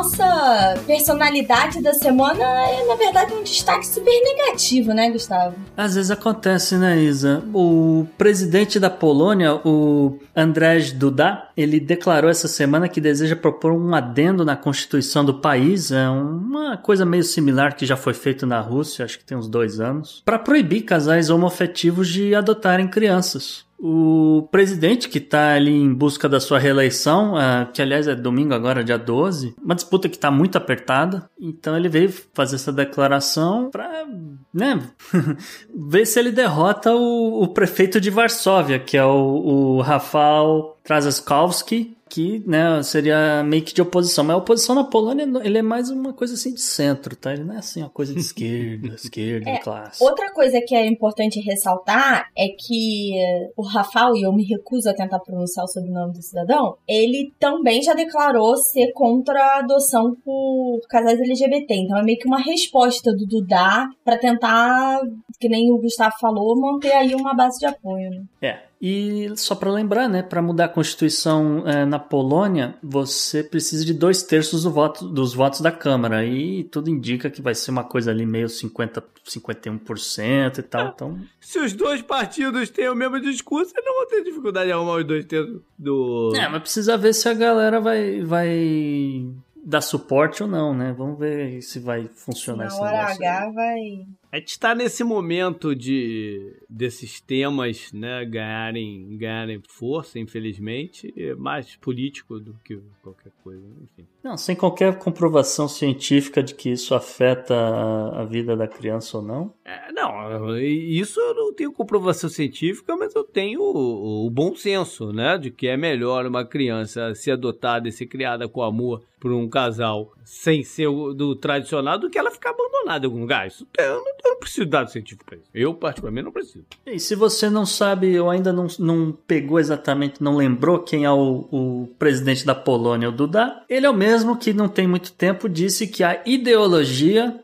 Nossa personalidade da semana é, na verdade, um destaque super negativo, né, Gustavo? Às vezes acontece, né, Isa? O presidente da Polônia, o Andrzej Duda, ele declarou essa semana que deseja propor um adendo na Constituição do país, é uma coisa meio similar que já foi feito na Rússia, acho que tem uns dois anos, para proibir casais homoafetivos de adotarem crianças. O presidente que está ali em busca da sua reeleição, uh, que aliás é domingo agora, dia 12, uma disputa que está muito apertada, então ele veio fazer essa declaração para né, *laughs* ver se ele derrota o, o, prefeito de Varsóvia, que é o, o Rafał Trzaskowski, que né, seria meio que de oposição. Mas a oposição na Polônia ele é mais uma coisa assim de centro, tá? Ele não é assim uma coisa de esquerda, *laughs* esquerda, é, classe. Outra coisa que é importante ressaltar é que o Rafael, e eu me recuso a tentar pronunciar o sobrenome do cidadão, ele também já declarou ser contra a adoção por casais LGBT. Então é meio que uma resposta do Dudá para tentar, que nem o Gustavo falou, manter aí uma base de apoio. Né? É, e só para lembrar, né, para mudar a Constituição é, na Polônia, você precisa de dois terços do voto, dos votos da Câmara. E tudo indica que vai ser uma coisa ali meio 50, 51% e tal. então... Se os dois partidos têm o mesmo discurso, eles não vão ter dificuldade de arrumar os dois terços do. É, mas precisa ver se a galera vai, vai dar suporte ou não, né? Vamos ver se vai funcionar Na hora H vai. A gente está nesse momento de desses temas, né, ganharem, ganharem força, infelizmente, é mais político do que qualquer coisa, enfim. Não, sem qualquer comprovação científica de que isso afeta a, a vida da criança ou não. É, não, isso eu não tenho comprovação científica, mas eu tenho o, o bom senso, né, de que é melhor uma criança ser adotada e ser criada com amor por um casal sem ser do tradicional do que ela ficar abandonada em algum lugar. Isso eu não, eu não preciso de dado científico para isso. Eu, particularmente, não preciso. E se você não sabe ou ainda não, não pegou exatamente, não lembrou quem é o, o presidente da Polônia, o Duda, ele é o mesmo que não tem muito tempo disse que a ideologia,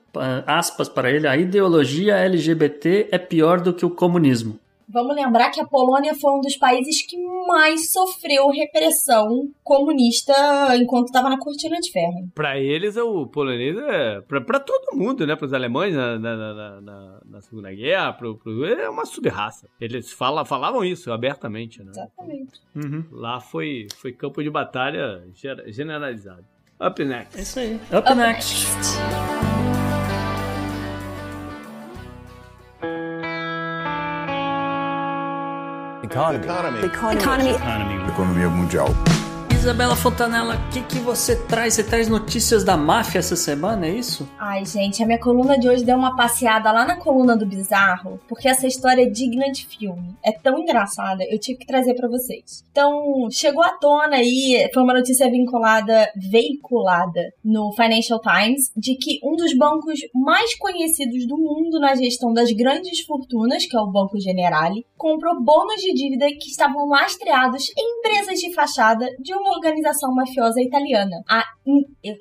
aspas para ele, a ideologia LGBT é pior do que o comunismo. Vamos lembrar que a Polônia foi um dos países que mais sofreu repressão comunista enquanto estava na cortina de ferro. Para eles, o polonês é. Para todo mundo, né? Para os alemães na, na, na, na, na Segunda Guerra, pro, pro, é uma subraça. Eles fala, falavam isso abertamente, né? Exatamente. Uhum. Lá foi, foi campo de batalha generalizado. Up next. É isso aí. Up, Up next. next. Economy. Economy. Economy. Economy. Economia mundial. Isabela Fontanella, o que, que você traz? Você traz notícias da máfia essa semana, é isso? Ai, gente, a minha coluna de hoje deu uma passeada lá na coluna do Bizarro, porque essa história é digna de filme. É tão engraçada, eu tive que trazer para vocês. Então, chegou à tona aí, foi uma notícia vinculada, veiculada no Financial Times, de que um dos bancos mais conhecidos do mundo na gestão das grandes fortunas, que é o Banco Generali, comprou bônus de dívida que estavam lastreados em empresas de fachada de uma organização mafiosa italiana. A,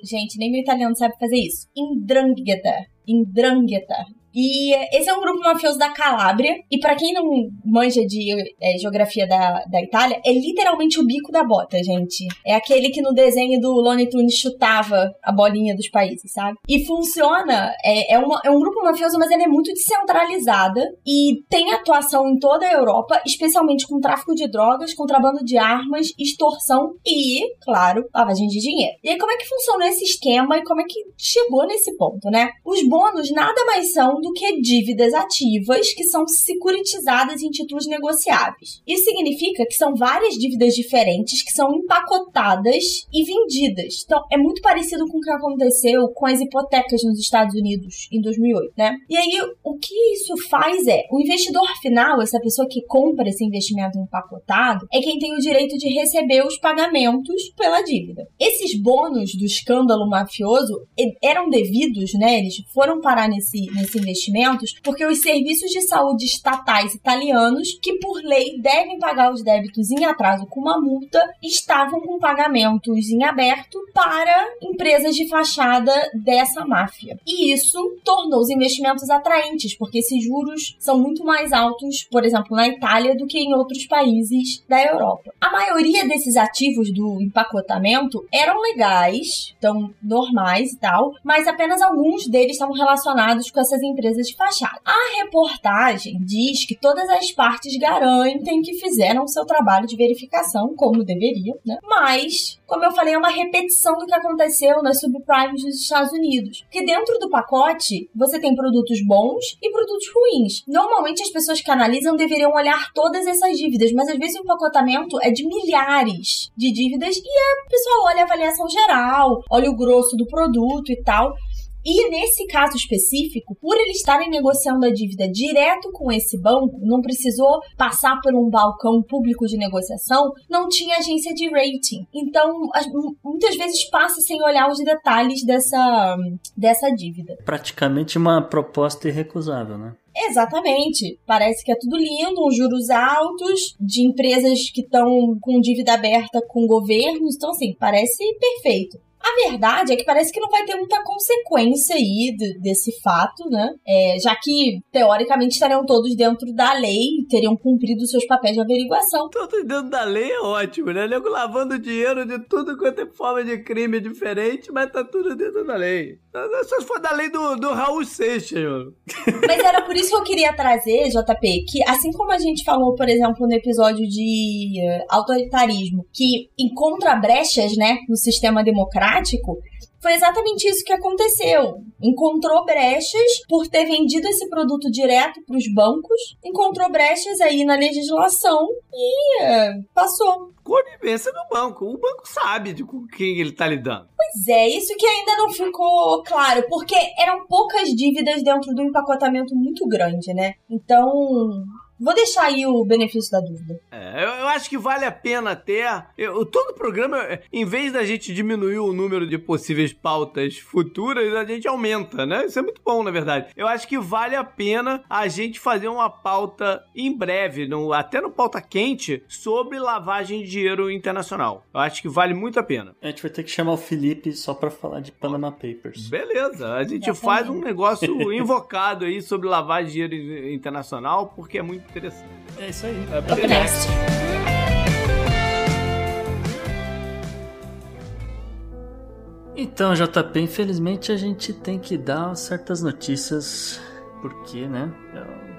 gente, nem meu italiano sabe fazer isso. Indrangheta. Indrangheta. E esse é um grupo mafioso da Calábria. E para quem não manja de é, geografia da, da Itália, é literalmente o bico da bota, gente. É aquele que no desenho do Lone Tunes chutava a bolinha dos países, sabe? E funciona, é, é, uma, é um grupo mafioso, mas ele é muito descentralizada e tem atuação em toda a Europa, especialmente com tráfico de drogas, contrabando de armas, extorsão e, claro, lavagem de dinheiro. E aí, como é que funciona esse esquema e como é que chegou nesse ponto, né? Os bônus nada mais são do que dívidas ativas que são securitizadas em títulos negociáveis. Isso significa que são várias dívidas diferentes que são empacotadas e vendidas. Então, é muito parecido com o que aconteceu com as hipotecas nos Estados Unidos em 2008, né? E aí, o que isso faz é, o investidor final, essa pessoa que compra esse investimento empacotado, é quem tem o direito de receber os pagamentos pela dívida. Esses bônus do escândalo mafioso eram devidos, né? Eles foram parar nesse, nesse investimento investimentos, porque os serviços de saúde estatais italianos, que por lei devem pagar os débitos em atraso com uma multa, estavam com pagamentos em aberto para empresas de fachada dessa máfia. E isso tornou os investimentos atraentes, porque esses juros são muito mais altos, por exemplo, na Itália do que em outros países da Europa. A maioria desses ativos do empacotamento eram legais, então normais e tal, mas apenas alguns deles estavam relacionados com essas empresas empresas de fachada. A reportagem diz que todas as partes garantem que fizeram seu trabalho de verificação, como deveriam, né? Mas, como eu falei, é uma repetição do que aconteceu nas subprimes dos Estados Unidos. Porque dentro do pacote, você tem produtos bons e produtos ruins. Normalmente, as pessoas que analisam deveriam olhar todas essas dívidas, mas às vezes o empacotamento é de milhares de dívidas e a pessoa olha a avaliação geral, olha o grosso do produto e tal. E nesse caso específico, por eles estarem negociando a dívida direto com esse banco, não precisou passar por um balcão público de negociação, não tinha agência de rating. Então, muitas vezes passa sem olhar os detalhes dessa, dessa dívida. Praticamente uma proposta irrecusável, né? Exatamente. Parece que é tudo lindo, uns juros altos, de empresas que estão com dívida aberta com governos. Então, assim, parece perfeito. A verdade é que parece que não vai ter muita consequência aí de, desse fato, né? É, já que, teoricamente, estariam todos dentro da lei e teriam cumprido seus papéis de averiguação. Todos dentro da lei é ótimo, né? Nego lavando dinheiro de tudo quanto é forma de crime diferente, mas tá tudo dentro da lei. Só se for da lei do, do Raul Seixas, mano. *laughs* Mas era por isso que eu queria trazer, JP, que assim como a gente falou, por exemplo, no episódio de uh, autoritarismo, que encontra brechas, né, no sistema democrático, foi exatamente isso que aconteceu. Encontrou brechas por ter vendido esse produto direto para os bancos, encontrou brechas aí na legislação e uh, passou conivência do banco. O banco sabe de com quem ele está lidando. Pois é, isso que ainda não ficou claro, porque eram poucas dívidas dentro do empacotamento muito grande, né? Então, Vou deixar aí o benefício da dúvida. É, eu, eu acho que vale a pena até. Eu, todo programa, em vez da gente diminuir o número de possíveis pautas futuras, a gente aumenta, né? Isso é muito bom, na verdade. Eu acho que vale a pena a gente fazer uma pauta em breve, no, até no pauta quente, sobre lavagem de dinheiro internacional. Eu acho que vale muito a pena. A gente vai ter que chamar o Felipe só para falar de Panama Papers. Beleza, a gente faz um negócio invocado aí sobre lavagem de dinheiro internacional, porque é muito interessante. É isso aí. Up Up next. Então, JP, infelizmente a gente tem que dar certas notícias, porque, né,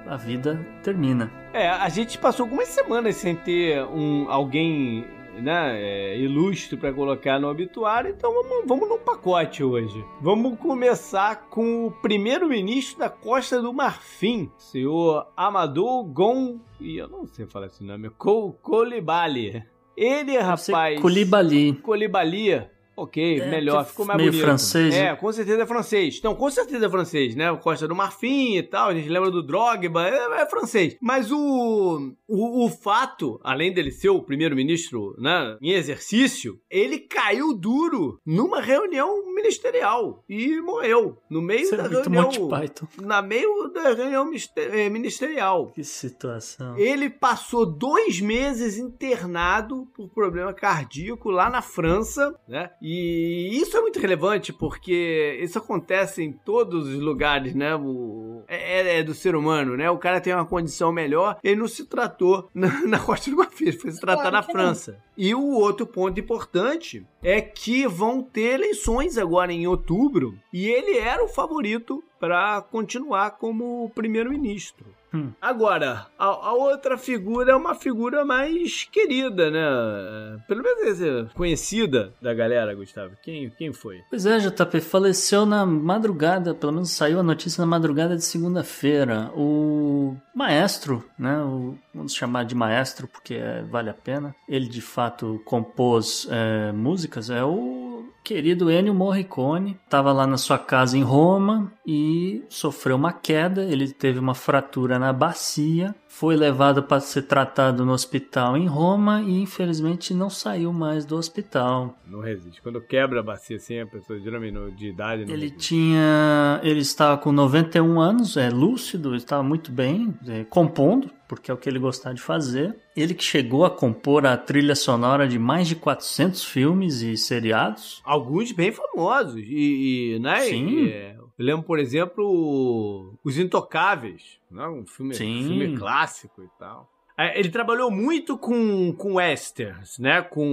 a vida termina. É, a gente passou algumas semanas sem ter um, alguém né, é, ilustre para colocar no obituário, então vamos, vamos num pacote hoje. Vamos começar com o primeiro-ministro da Costa do Marfim, senhor Amadou Gon. E eu não sei falar esse nome, Col Colibali. Ele, rapaz. Colibali. Colibali. Ok, É, melhor, que ficou mais meio bonito. francês, É, né? com certeza é francês. Então, com certeza é francês, né? O Costa do Marfim e tal, a gente lembra do Drogba, é, é francês. Mas o, o, o fato, além dele ser o primeiro-ministro né, em exercício, ele caiu duro numa reunião ministerial e morreu. No meio Isso da é muito reunião. Monty Python. Na meio da reunião eh, ministerial. Que situação. Ele passou dois meses internado por problema cardíaco lá na França, né? E isso é muito relevante porque isso acontece em todos os lugares, né? O... É, é do ser humano, né? O cara tem uma condição melhor, ele não se tratou *laughs* na, na Costa do Marfim, foi se tratar Claro na não. França. E o outro ponto importante é que vão ter eleições agora em outubro e ele era o favorito para continuar como primeiro-ministro. Hum. Agora, a, a outra figura é uma figura mais querida, né? Pelo menos é conhecida da galera, Gustavo. Quem, quem foi? Pois é, JP, faleceu na madrugada, pelo menos saiu a notícia na madrugada de segunda-feira. O maestro, né? O, vamos chamar de maestro porque é, vale a pena. Ele de fato compôs é, músicas, é o querido Ennio Morricone. Estava lá na sua casa em Roma e sofreu uma queda. Ele teve uma fratura na bacia. Foi levado para ser tratado no hospital em Roma e infelizmente não saiu mais do hospital. Não resiste. Quando quebra a bacia assim, a pessoa geralmente de idade não Ele resiste. tinha. Ele estava com 91 anos, é lúcido, estava muito bem, é, compondo, porque é o que ele gostava de fazer. Ele que chegou a compor a trilha sonora de mais de 400 filmes e seriados. Alguns bem famosos. E, e, né? Sim. E, é, eu lembro, por exemplo, Os Intocáveis, né? um filme, Sim. filme clássico e tal. É, Ele trabalhou muito com, com westerns, né? Com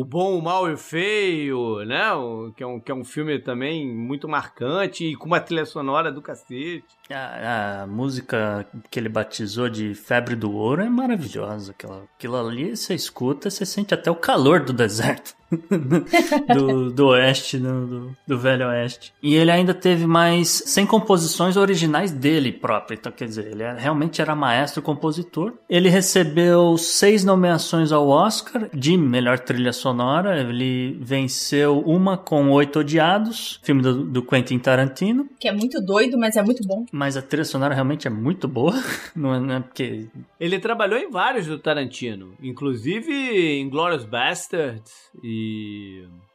o Bom, o Mal e o Feio, né? O- que, é um, que é um filme também muito marcante e com uma trilha sonora do cacete. A, a música que ele batizou de Febre do Ouro é maravilhosa. Aquela, aquilo ali você escuta, você sente até o calor do deserto. *laughs* do, do oeste, do, do, do velho oeste. E ele ainda teve mais 100 composições originais dele próprio. Então, quer dizer, ele é- realmente era maestro compositor. Ele recebeu seis nomeações ao Oscar de melhor trilha sonora. Ele venceu uma com Oito Odiados, filme do, do Quentin Tarantino. Que é muito doido, mas é muito bom. Mas a trilha sonora realmente é muito boa. *laughs* Não é, não é porque. Ele trabalhou em vários do Tarantino, inclusive em Glorious Bastards e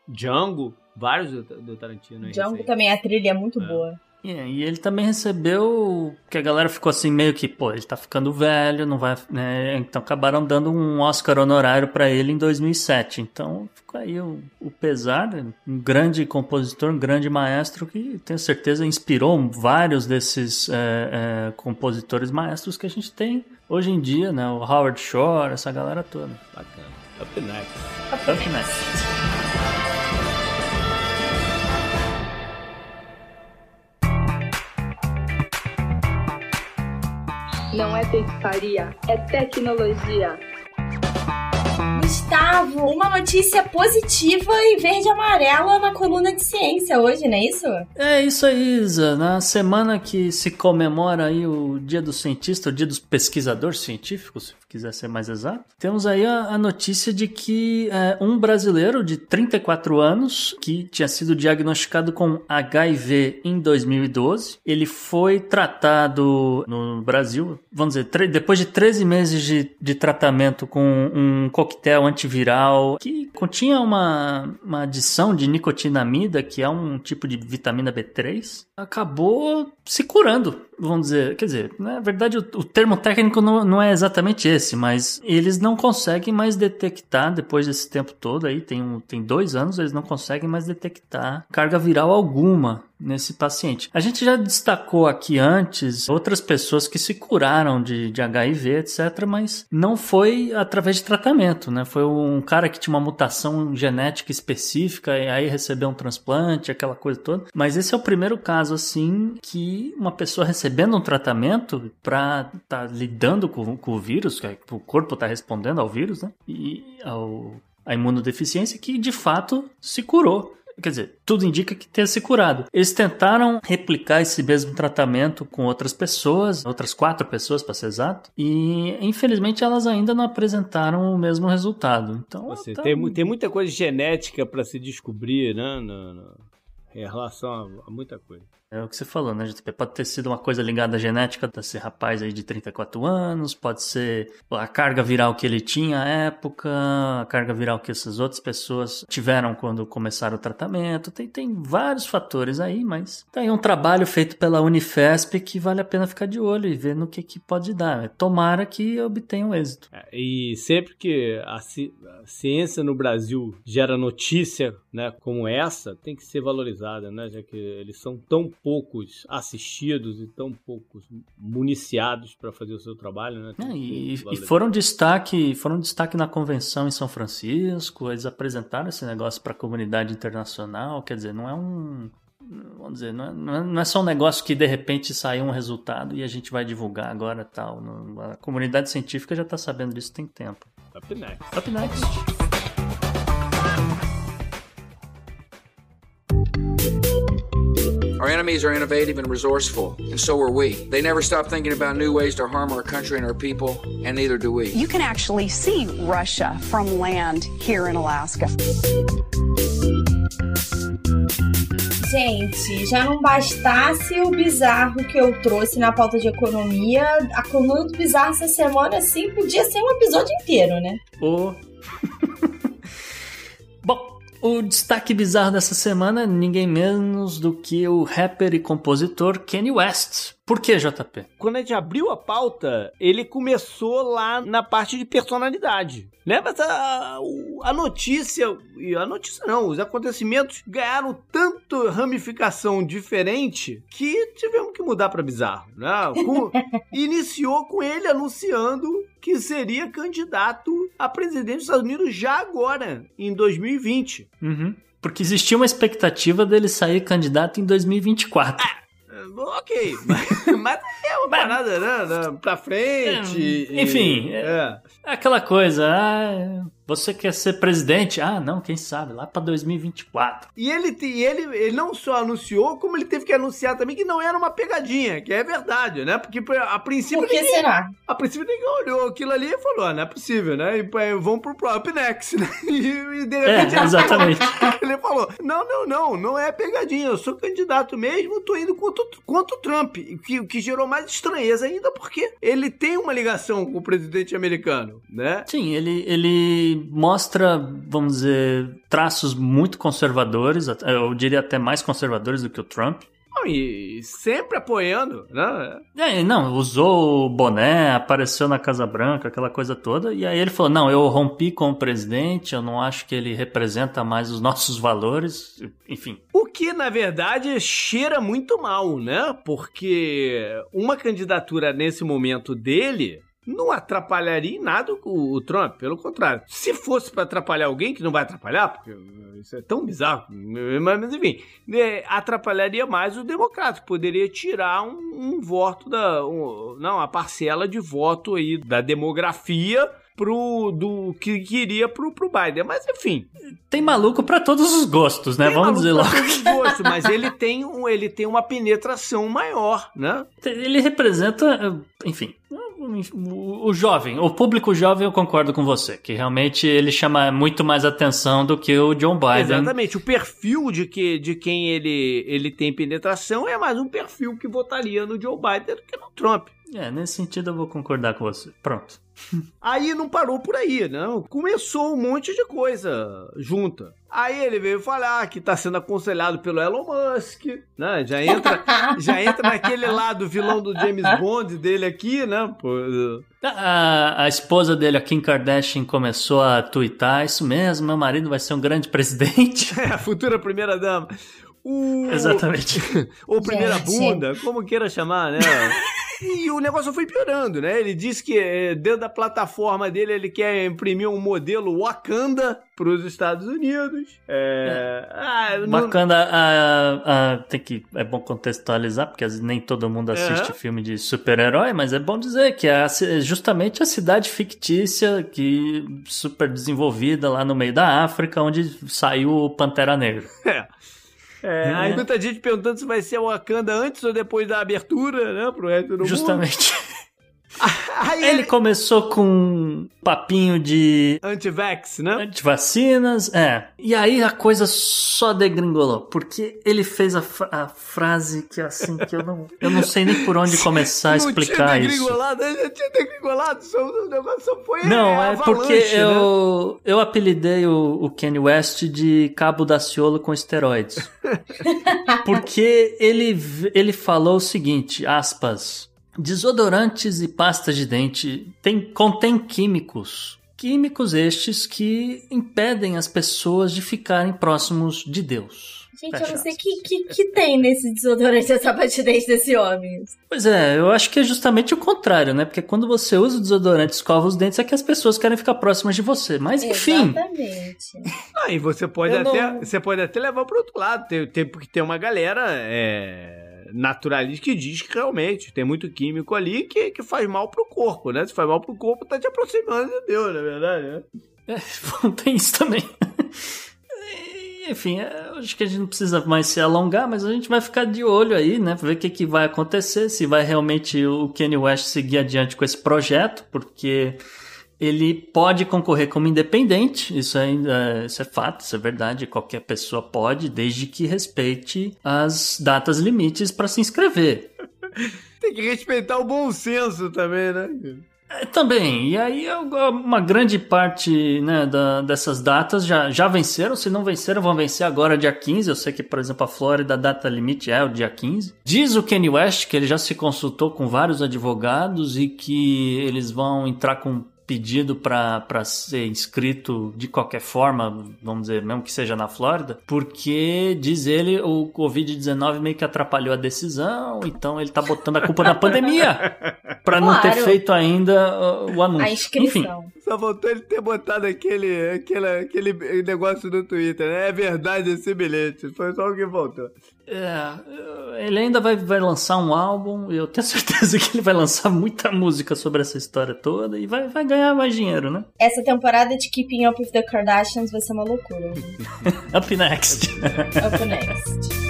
Django, vários do, do Tarantino. Django recente. também, a trilha é muito É. boa. É, e ele também recebeu. Que a galera ficou assim, meio que, pô, ele tá ficando velho, não vai. Né? Então acabaram dando um Oscar honorário pra ele em 2007. Então ficou aí o, o pesar. né? Um grande compositor, um grande maestro que tenho certeza inspirou vários desses é, é, compositores maestros que a gente tem hoje em dia, né? O Howard Shore, essa galera toda. Bacana. Up next. Up next. Não é pescaria, é tecnologia. Gustavo, uma notícia positiva e verde e amarela na coluna de ciência hoje, não é isso? É isso aí, Isa. Na semana que se comemora aí o Dia do Cientista, o Dia dos Pesquisadores Científicos, se quiser ser mais exato, temos aí a, a notícia de que é, um brasileiro de 34 anos, que tinha sido diagnosticado com HIV em 2012, ele foi tratado no Brasil, vamos dizer, depois de 13 meses de, de tratamento com um coquetel antiviral que continha uma, uma adição de nicotinamida, que é um tipo de vitamina B3, acabou se curando, vamos dizer. Quer dizer, na verdade, o, o termo técnico não, não é exatamente esse, mas eles não conseguem mais detectar, depois desse tempo todo aí, tem, um, tem dois anos, eles não conseguem mais detectar carga viral alguma nesse paciente. A gente já destacou aqui antes outras pessoas que se curaram de, de HIV, etc., mas não foi através de tratamento, né? Foi um cara que tinha uma mutação genética específica e aí recebeu um transplante, aquela coisa toda. Mas esse é o primeiro caso, assim, que uma pessoa recebendo um tratamento para estar tá lidando com, com o vírus, que o corpo está respondendo ao vírus, né? E ao, a imunodeficiência que de fato se curou. Quer dizer, tudo indica que tenha se curado. Eles tentaram replicar esse mesmo tratamento com outras pessoas, outras quatro pessoas para ser exato, e infelizmente elas ainda não apresentaram o mesmo resultado. Então, Você, tá... tem, tem muita coisa genética para se descobrir, né? No, no, em relação a, a muita coisa. É o que você falou, né, JP? Pode ter sido uma coisa ligada à genética desse rapaz aí de 34 anos, pode ser a carga viral que ele tinha à época, a carga viral que essas outras pessoas tiveram quando começaram o tratamento. Tem, tem vários fatores aí, mas tem um trabalho feito pela Unifesp que vale a pena ficar de olho e ver no que, que pode dar. Tomara que obtenha um êxito. É, e sempre que a, ci a, ciência no Brasil gera notícia né, como essa, tem que ser valorizada, né, já que eles são tão poucos assistidos e tão poucos municiados para fazer o seu trabalho, né? É, e, e, foram destaque, foram destaque na convenção em São Francisco. Eles apresentaram esse negócio para a comunidade internacional. Quer dizer, não é um vamos dizer, não é, não é, só um negócio que de repente saiu um resultado e a gente vai divulgar agora tal. A comunidade científica já está sabendo disso tem tempo. Up next. Up next. Our enemies are innovative and resourceful, and so are we. They never stop thinking about new ways to harm our country and our people, and neither do we. You can actually see Russia from land here in Alaska. Gente, já não bastasse o bizarro que eu trouxe na pauta de economia, a coluna do bizarro essa semana, assim, podia ser um episódio inteiro, né? Oh. *laughs* Bom, o destaque bizarro dessa semana ninguém menos do que o rapper e compositor Kanye West. Por que, JP? Quando a gente abriu a pauta, ele começou lá na parte de personalidade. Lembra a, a notícia, e a notícia não, os acontecimentos ganharam tanto ramificação diferente que tivemos que mudar para bizarro. Né? Com, *laughs* iniciou com ele anunciando que seria candidato a presidente dos Estados Unidos já agora, em 2020. Uhum. Porque existia uma expectativa dele sair candidato em 2024. Ah ok, *laughs* mas, mas é uma parada, né? Pra frente. É, enfim, e, é. é. aquela coisa. Ah, você quer ser presidente? Ah, não, quem sabe, lá pra 2024. E ele, e ele, ele não só anunciou, como ele teve que anunciar também que não era uma pegadinha, que é verdade, né? Porque a princípio. Por que ninguém, será? A princípio ninguém olhou aquilo ali e falou: ah, não é possível, né? E vamos pro Up Next, *laughs* né? E, de repente. É, exatamente. *laughs* Ele falou: não, não, não, não é pegadinha, eu sou candidato mesmo, tô indo contra, contra o Trump. Que, o que gerou mais estranheza ainda, porque ele tem uma ligação com o presidente americano, né? Sim, ele. ele mostra, vamos dizer, traços muito conservadores, eu diria até mais conservadores do que o Trump. E sempre apoiando, né? É, não, usou o boné, apareceu na Casa Branca, aquela coisa toda, e aí ele falou: não, eu rompi com o presidente, eu não acho que ele representa mais os nossos valores, enfim. O que, na verdade, cheira muito mal, né? Porque uma candidatura nesse momento dele não atrapalharia em nada o, Trump, pelo contrário. Se fosse para atrapalhar alguém, que não vai atrapalhar, porque isso é tão bizarro, mas enfim, né, atrapalharia mais o democrata, poderia tirar um, um voto da. Um, não, a parcela de voto aí da demografia pro do que queria pro, pro Biden. Mas enfim. Tem maluco para todos os gostos, né? Vamos dizer logo. Todos os gostos, mas ele tem, um, ele tem uma penetração maior, né? Ele representa, enfim, o jovem, o público jovem, eu concordo com você, que realmente ele chama muito mais atenção do que o John Biden. Exatamente, o perfil de, que, de quem ele, ele tem penetração é mais um perfil que votaria no Joe Biden do que no Trump. É, nesse sentido eu vou concordar com você. Pronto. Aí não parou por aí, não. Começou um monte de coisa junta. Aí ele veio falar que tá sendo aconselhado pelo Elon Musk, né? Já entra, já entra naquele lado vilão do James Bond dele aqui, né? Pô. A, a esposa dele, a Kim Kardashian, começou a twittar isso mesmo, meu marido vai ser um grande presidente. *laughs* É, a futura primeira dama. O... Exatamente. *laughs* Ou primeira Gente. bunda, como queira chamar, né? *laughs* E o negócio foi piorando, né? Ele disse que eh, dentro da plataforma dele ele quer imprimir um modelo Wakanda para os Estados Unidos. É... Ah, não- Bacana, a, a- tem que, é bom contextualizar, porque nem todo mundo assiste É. filme de super-herói, mas é bom dizer que é ci- justamente a cidade fictícia, que super desenvolvida lá no meio da África, onde saiu o Pantera Negra. É. É, aí muita gente perguntando se vai ser o Wakanda antes ou depois da abertura, né? Pro resto do mundo. Justamente. Aí *laughs* *laughs* Ele começou com um papinho de Anti-vax, né? antivacinas, é. E aí a coisa só degringolou, porque ele fez a, a frase que assim, que eu não, eu não sei nem por onde *laughs* começar a não explicar tinha isso. degringolado, ele já tinha degringolado, só, o negócio só foi Não, é avalanche, porque né? eu, eu apelidei o, o Kanye West de Cabo Daciolo com esteroides. *laughs* porque ele, ele falou o seguinte, aspas, desodorantes e pastas de dente tem, contém químicos. Químicos estes que impedem as pessoas de ficarem próximos de Deus. Gente, eu Fecha não sei o que, que, que tem nesse desodorante essa batidez desse homem. Pois é, eu acho que é justamente o contrário, né? Porque quando você usa o desodorante e escova os dentes é que as pessoas querem ficar próximas de você. Mas enfim, Exatamente. Ah, e você pode, Eu até, não- você pode até levar pro outro lado. Tem, tem, porque tem uma galera é, naturalista que diz que realmente tem muito químico ali que, que faz mal pro corpo, né? Se faz mal pro corpo, tá te aproximando de Deus, na verdade, né? *laughs* Bom, tem isso também. Enfim, é, acho que a gente não precisa mais se alongar, mas a gente vai ficar de olho aí, né? Ver o que, que vai acontecer, se vai realmente o Kanye West seguir adiante com esse projeto, porque ele pode concorrer como independente, isso, ainda, isso é fato, isso é verdade, qualquer pessoa pode, desde que respeite as datas limites para se inscrever. *laughs* Tem que respeitar o bom senso também, né? É, Também, e aí uma grande parte né, da- dessas datas já, já venceram, se não venceram, vão vencer agora dia 15. Eu sei que, por exemplo, a Flórida, a data limite é o dia 15. Diz o Kanye West que ele já se consultou com vários advogados e que eles vão entrar com pedido para ser inscrito de qualquer forma, vamos dizer, mesmo que seja na Flórida, porque, diz ele, o Covid-19 meio que atrapalhou a decisão, então ele tá botando a culpa na pandemia para não ter Claro. feito ainda uh, o anúncio. A inscrição. Só faltou ele ter botado aquele, aquele, aquele negócio no Twitter, né? É verdade esse bilhete. Foi só o que faltou. É, ele ainda vai, vai lançar um álbum, eu tenho *laughs* certeza que ele vai lançar muita música sobre essa história toda e vai, vai ganhar mais dinheiro, né? Essa temporada de Keeping Up with the Kardashians vai ser uma loucura. *laughs* Up next. Up next.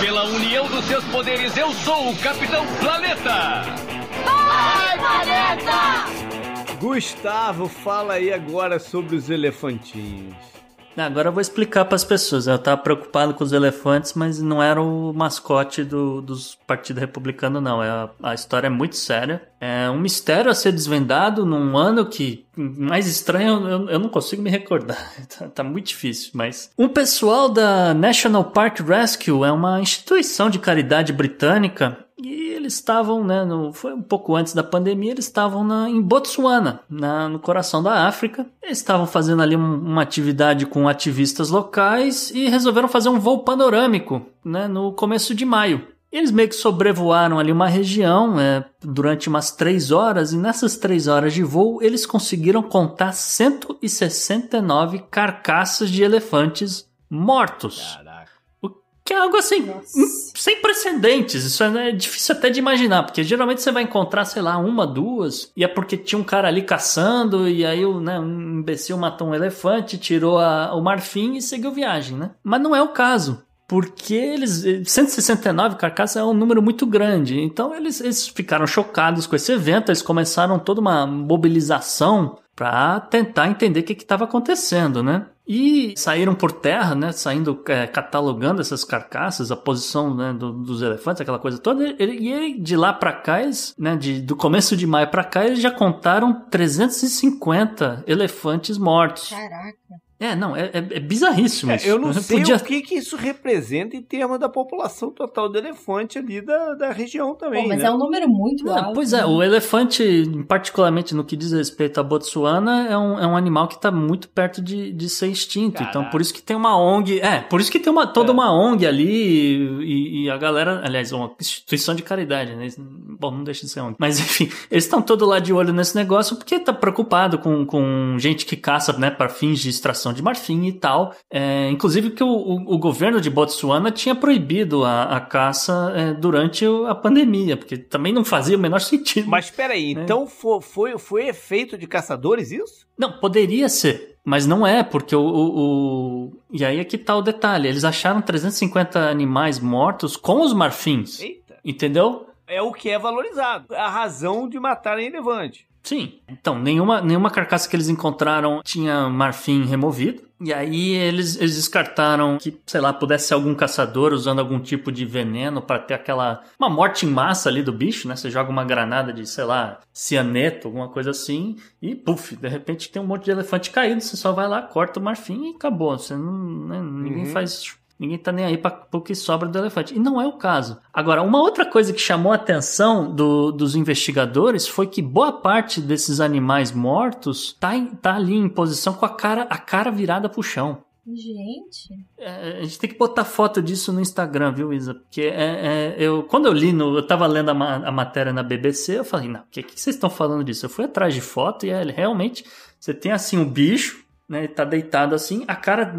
Pela união dos seus poderes, eu sou o Capitão Planeta! Vai, planeta! Gustavo, fala aí agora sobre os elefantinhos. Agora eu vou explicar para as pessoas. Eu tava preocupado com os elefantes, mas não era o mascote do, dos partidos republicanos, não. É, a história é muito séria. É um mistério a ser desvendado num ano que, mais estranho, eu, eu não consigo me recordar. *laughs* Tá, tá muito difícil, mas... Um pessoal da National Park Rescue é uma instituição de caridade britânica e eles estavam, né, no, foi um pouco antes da pandemia, eles estavam na, em Botsuana, na, no coração da África. Eles estavam fazendo ali um- uma atividade com ativistas locais e resolveram fazer um voo panorâmico, né, no começo de maio. Eles meio que sobrevoaram ali uma região é, durante umas três horas e nessas três horas de voo eles conseguiram contar 169 carcaças de elefantes mortos. Que é algo assim, hum, sem precedentes. Isso é, é difícil até de imaginar, porque geralmente você vai encontrar, sei lá, uma, duas, e é porque tinha um cara ali caçando, e aí né, um imbecil matou um elefante, tirou a- o marfim e seguiu viagem, né? Mas não é o caso. Porque eles. 169 carcaças é um número muito grande. Então eles, eles ficaram chocados com esse evento, eles começaram toda uma mobilização para tentar entender o que estava acontecendo, né? E saíram por terra, né? Saindo, é, catalogando essas carcaças, a posição né, do- dos elefantes, aquela coisa toda. E aí, de lá para cá, eles, né? De, do começo de maio para cá, eles já contaram 350 elefantes mortos. Caraca. É, não, é, é, é bizarríssimo é, isso. Eu não *laughs* sei Podia... o que, que isso representa em termos da população total do elefante ali da, da região também. Pô, mas né? é um número muito não, alto. Pois é, o elefante, particularmente no que diz respeito a Botsuana, é um, é um animal que está muito perto de, de ser extinto. Caraca. Então, por isso que tem uma ONG. É, por isso que tem uma, toda é. uma ONG ali e, e, a galera. Aliás, uma instituição de caridade, né? Bom, não deixa de ser ONG. Mas enfim, eles estão todos lá de olho nesse negócio porque tá preocupado com, com gente que caça, né, para fins de extração de marfim e tal. É, inclusive que o, o, o, governo de Botsuana tinha proibido a, a caça é, durante a pandemia, porque também não fazia o menor sentido. Mas peraí, né? então foi, foi, foi efeito de caçadores isso? Não, poderia ser. Mas não é, porque o, o, o, E aí é que tá o detalhe. Eles acharam 350 animais mortos com os marfins. Eita. Entendeu? É o que é valorizado. A razão de matarem elefante. Sim. Então, nenhuma, nenhuma carcaça que eles encontraram tinha marfim removido. E aí eles, eles descartaram que, sei lá, pudesse ser algum caçador usando algum tipo de veneno para ter aquela. Uma morte em massa ali do bicho, né? Você joga uma granada de, sei lá, cianeto, alguma coisa assim, e puf, de repente tem um monte de elefante caído. Você só vai lá, corta o marfim e acabou. Você não. Né? Ninguém uhum. faz Ninguém tá nem aí para o que sobra do elefante. E não é o caso. Agora, uma outra coisa que chamou a atenção do, dos investigadores foi que boa parte desses animais mortos tá, em, tá ali em posição com a cara, a cara virada pro chão. Gente. É, a gente tem que botar foto disso no Instagram, viu, Isa? Porque é, é, eu, quando eu li, no, eu tava lendo a, a matéria na BBC, eu falei, não, o que, que vocês estão falando disso? Eu fui atrás de foto e é, realmente você tem assim um bicho, né? Ele tá deitado assim, a cara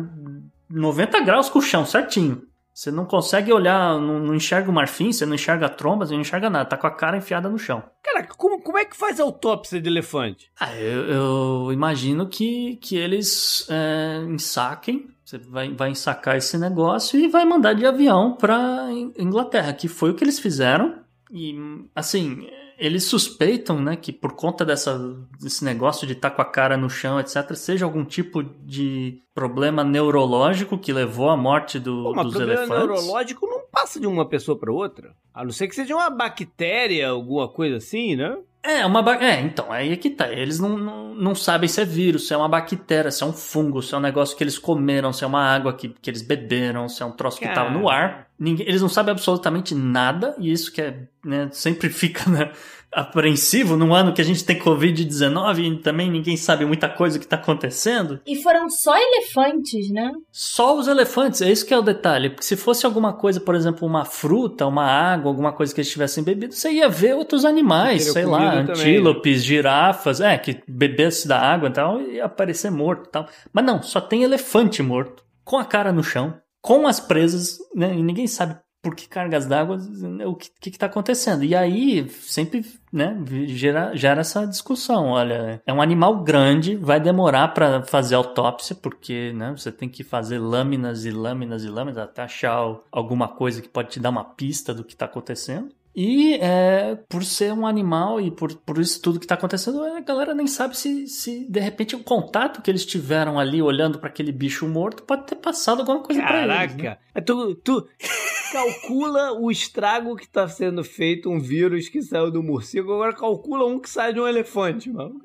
90 graus com o chão, certinho. Você não consegue olhar, não, não, enxerga o marfim, você não enxerga a tromba, você não enxerga nada, tá com a cara enfiada no chão. Cara, como, como é que faz a autópsia de elefante? Ah, eu, eu imagino que, que eles é, ensaquem, você vai, vai ensacar esse negócio e vai mandar de avião pra Inglaterra, que foi o que eles fizeram. E, assim, eles suspeitam, né, que por conta dessa, desse negócio de estar tá com a cara no chão, etc., seja algum tipo de problema neurológico que levou à morte do, Pô, dos elefantes. O problema neurológico não passa de uma pessoa para outra. A não ser que seja uma bactéria, alguma coisa assim, né? É, uma ba... é, então, aí é que tá. Eles não, não, não sabem se é vírus, se é uma bactéria, se é um fungo, se é um negócio que eles comeram, se é uma água que, que eles beberam, se é um troço que tava no ar. Ninguém, eles não sabem absolutamente nada, e isso que é, né, sempre *laughs* fica, né, apreensivo num ano que a gente tem Covid-19 e também ninguém sabe muita coisa que está acontecendo. E foram só elefantes, né? Só os elefantes, é isso que é o detalhe. Porque se fosse alguma coisa, por exemplo, uma fruta, uma água, alguma coisa que eles tivessem bebido, você ia ver outros animais, sei lá, antílopes, girafas, é, que bebesse da água e tal, ia aparecer morto e tal. Mas não, só tem elefante morto, com a cara no chão, com as presas, né? E ninguém sabe por que cargas d'água, o que está acontecendo? E aí sempre né, gera, gera essa discussão. Olha, é um animal grande, vai demorar para fazer autópsia, porque né, você tem que fazer lâminas e lâminas e lâminas até achar alguma coisa que pode te dar uma pista do que está acontecendo. E é, por ser um animal e por, por isso tudo que está acontecendo, a galera nem sabe se, se de repente o contato que eles tiveram ali olhando para aquele bicho morto pode ter passado alguma coisa para eles. Né? Caraca! Né? Tu, tu *laughs* calcula o estrago que está sendo feito, um vírus que saiu do morcego, agora calcula um que sai de um elefante, mano.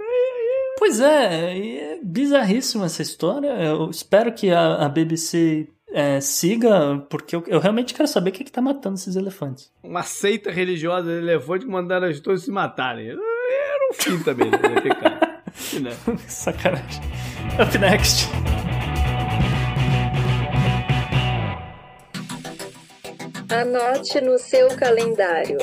Pois é, é bizarríssima essa história. Eu espero que a, a BBC é, siga, porque eu, eu, realmente quero saber o que, é que tá matando esses elefantes. Uma seita religiosa de elefante mandaram as todos se matarem. Era um fim também, né? né? *laughs* Sacanagem. Up next. Anote no seu calendário.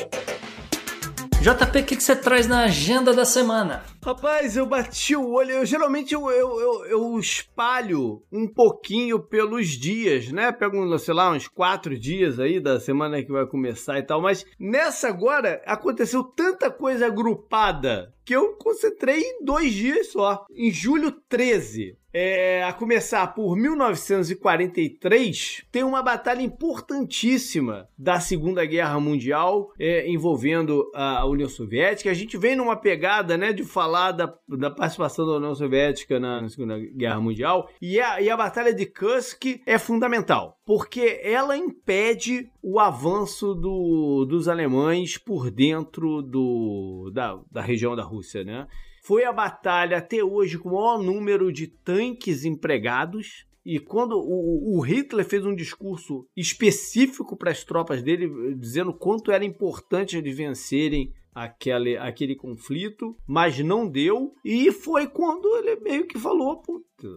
JP, o que, você traz na agenda da semana? Rapaz, eu bati o olho. Eu, geralmente eu, eu, eu, eu, espalho um pouquinho pelos dias, né? Pego, sei lá, uns quatro dias aí da semana que vai começar e tal. Mas nessa agora aconteceu tanta coisa agrupada que eu concentrei em dois dias só. Em julho 13, é, a começar por 1943, tem uma batalha importantíssima da Segunda Guerra Mundial é, envolvendo a União Soviética. A gente vem numa pegada né, de falar da, da participação da União Soviética na, na Segunda Guerra Mundial e a, e a Batalha de Kursk é fundamental, porque ela impede o avanço do, dos alemães por dentro do, da, da região da Rússia, né? Foi a batalha até hoje com o maior número de tanques empregados. E quando o, o Hitler fez um discurso específico para as tropas dele, dizendo quanto era importante eles vencerem aquele, aquele conflito, mas não deu. E foi quando ele meio que falou: puta,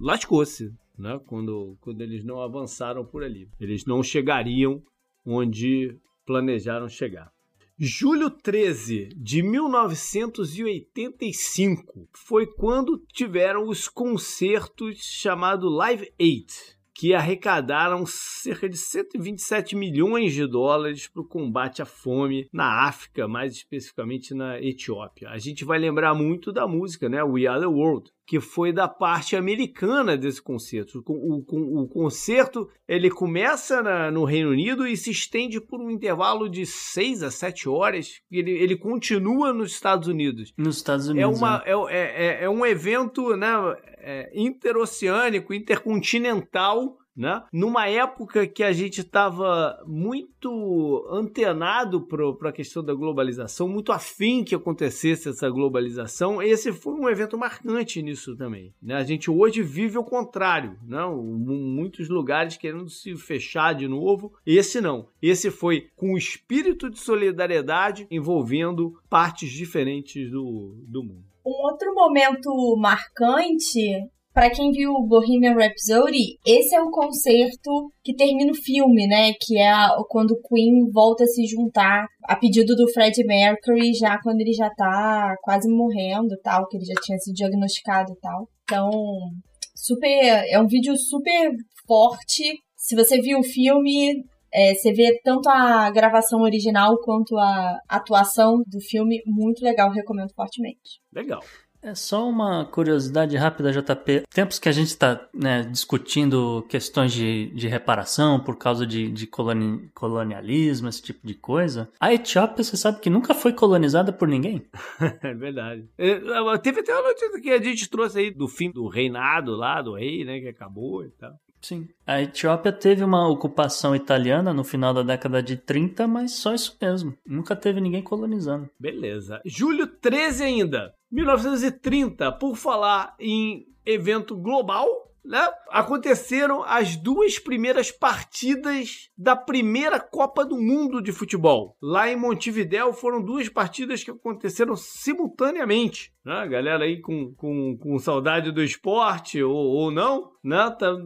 lascou-se. Né? Quando, quando eles não avançaram por ali. Eles não chegariam onde planejaram chegar. Julho 13 de 1985 foi quando tiveram os concertos chamado Live 8, que arrecadaram cerca de 127 milhões de dólares para o combate à fome na África, mais especificamente na Etiópia. A gente vai lembrar muito da música, né? We Are the World, que foi da parte americana desse concerto. O, o, o concerto ele começa na, no Reino Unido e se estende por um intervalo de 6 a 7 horas. Ele, ele continua nos Estados Unidos. Nos Estados Unidos. É, uma, é. É, é, é um evento né, é, interoceânico, intercontinental né? Numa época que a gente estava muito antenado para a questão da globalização, muito afim que acontecesse essa globalização, esse foi um evento marcante nisso também. Né? A gente hoje vive o contrário, né? muitos lugares querendo se fechar de novo. Esse não. Esse foi com o espírito de solidariedade envolvendo partes diferentes do, do mundo. Um outro momento marcante para quem viu Bohemian Rhapsody, esse é o concerto que termina o filme, né? Que é quando Queen volta a se juntar a pedido do Freddie Mercury, já quando ele já tá quase morrendo tal, que ele já tinha sido diagnosticado e tal. Então, super. É um vídeo super forte. Se você viu o filme, é, você vê tanto a gravação original quanto a atuação do filme, muito legal, recomendo fortemente. Legal. É só uma curiosidade rápida, JP. Tempos que a gente está né, discutindo questões de, de reparação por causa de, de coloni colonialismo, esse tipo de coisa. A Etiópia, você sabe que nunca foi colonizada por ninguém? *laughs* é verdade. É, teve até uma notícia que a gente trouxe aí do fim do reinado lá, do rei, né, que acabou e tal. Sim. A Etiópia teve uma ocupação italiana no final da década de 30, mas só isso mesmo. Nunca teve ninguém colonizando. Beleza. Julho 13 ainda. 1930, por falar em evento global, né? Aconteceram as duas primeiras partidas da primeira Copa do Mundo de futebol. Lá em Montevidéu foram duas partidas que aconteceram simultaneamente. Né? A galera aí com, com, com saudade do esporte ou, ou não, né? Tá,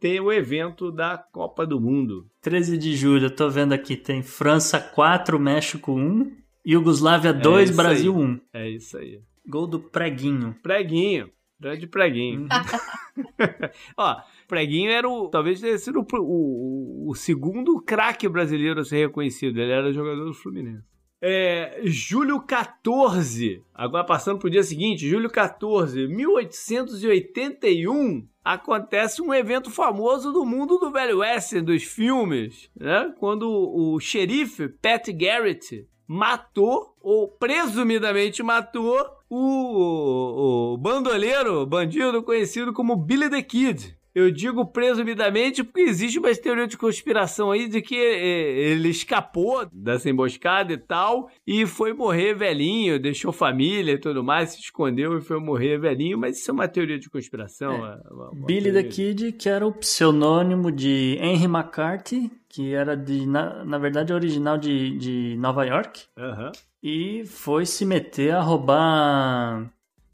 tem o evento da Copa do Mundo. 13 de julho, eu tô vendo aqui, tem França 4, México 1, Yugoslávia 2, é Brasil aí. 1. É isso aí. Gol do Preguinho. Preguinho. Grande preguinho. Uhum. *laughs* Ó, preguinho era o. Talvez tenha sido o, o, o segundo craque brasileiro a ser reconhecido. Ele era jogador do Fluminense. É, julho 14, agora passando para o dia seguinte, julho 14, 1881, acontece um evento famoso do mundo do Velho Oeste, dos filmes, né? Quando o xerife Pat Garrett matou, ou presumidamente matou, o, o bandoleiro, bandido conhecido como Billy the Kid. Eu digo presumidamente porque existe uma teoria de conspiração aí de que é, ele escapou dessa emboscada e tal e foi morrer velhinho, deixou família e tudo mais, se escondeu e foi morrer velhinho, mas isso é uma teoria de conspiração. É. Uma, uma Billy teoria. the Kid, que era o pseudônimo de Henry McCarthy, que era de, na, na verdade, original de, de Nova York. Uhum. E foi se meter a roubar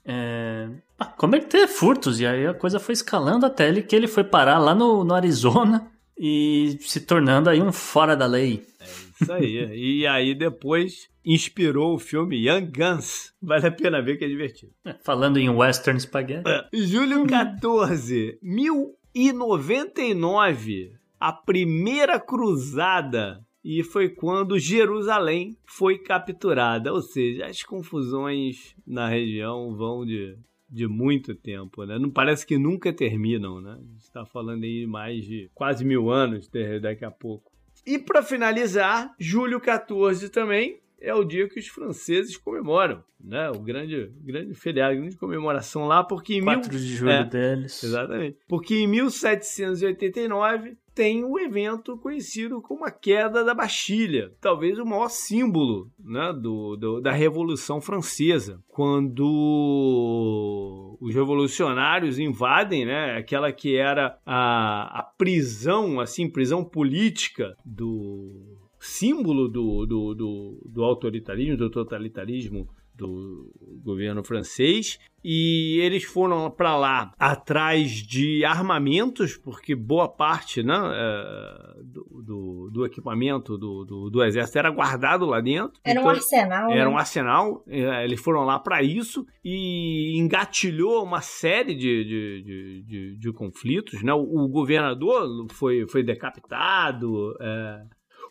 é, ah, cometer furtos. E aí a coisa foi escalando até ele que ele foi parar lá no, no Arizona e se tornando aí um fora da lei. É isso aí. e aí depois inspirou o filme Young Guns. Vale a pena ver que é divertido. É, falando em Western Spaghetti. É. Julho 14, 1099. A primeira cruzada e foi quando Jerusalém foi capturada. Ou seja, as confusões na região vão de, de muito tempo, né? Não parece que nunca terminam, né? A gente está falando aí mais de quase mil anos daqui a pouco. E para finalizar, julho 14 também, é o dia que os franceses comemoram, né? O grande, grande feriado, grande comemoração lá, porque em 4 mil... de julho é, deles. Exatamente. Porque em 1789 tem um evento conhecido como a queda da Bastilha, talvez o maior símbolo né, do, do, da Revolução Francesa, quando os revolucionários invadem, né, aquela que era a, a prisão, assim, prisão política do símbolo do, do, do, do autoritarismo, do totalitarismo do governo francês e eles foram para lá atrás de armamentos, porque boa parte né, é, do, do, do, equipamento do, do, do, exército era guardado lá dentro. Era então, um arsenal. Era né? um arsenal, é, eles foram lá para isso e engatilhou uma série de, de, de, de, de conflitos. Né? O, o, governador foi, foi decapitado. É,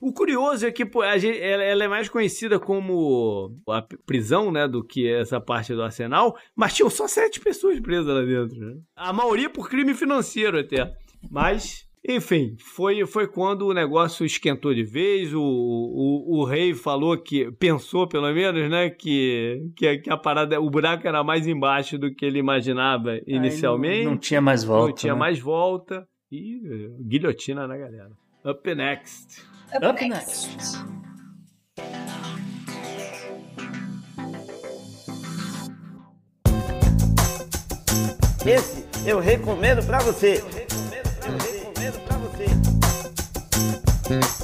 o curioso é que pô, gente, ela, é mais conhecida como a prisão, né, do que essa parte do arsenal, mas tinham só sete pessoas presas lá dentro. Né? A maioria por crime financeiro até. Mas enfim, foi, foi quando o negócio esquentou de vez. O, o, o rei falou que, pensou pelo menos, né, que, que, que, a parada, o buraco era mais embaixo do que ele imaginava inicialmente. Não, não, tinha mais volta. Não tinha né? mais volta. E guilhotina na galera. Up next. Up, Up next. next. Esse eu recomendo pra você.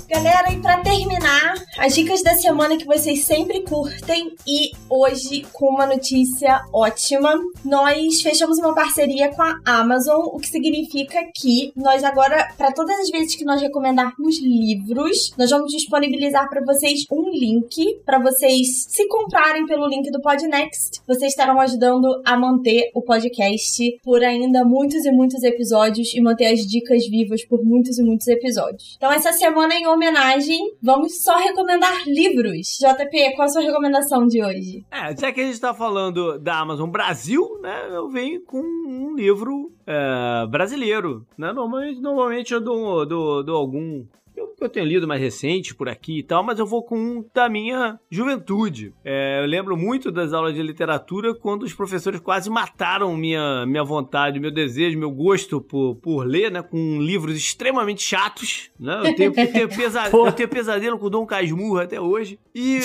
Galera, e pra terminar, as dicas da semana que vocês sempre curtem e hoje com uma notícia ótima. Nós fechamos uma parceria com a Amazon, o que significa que nós agora, para todas as vezes que nós recomendarmos livros, nós vamos disponibilizar para vocês um link para vocês se comprarem pelo link do Podnext. Vocês estarão ajudando a manter o podcast por ainda muitos e muitos episódios e manter as dicas vivas por muitos e muitos episódios. Então essa semana semana, em homenagem, vamos só recomendar livros. JP, qual a sua recomendação de hoje? É, já que a gente tá falando da Amazon Brasil, né, eu venho com um livro é, brasileiro. Né? Normalmente, normalmente eu dou, dou, dou algum eu, eu tenho lido mais recente por aqui e tal, mas eu vou com um da minha juventude. É, eu lembro muito das aulas de literatura quando os professores quase mataram minha, minha vontade, meu desejo, meu gosto por, por ler, né? Com livros extremamente chatos. Né? Eu, tenho, eu, tenho *laughs* pesadelo, eu tenho pesadelo com Dom Casmurro até hoje. E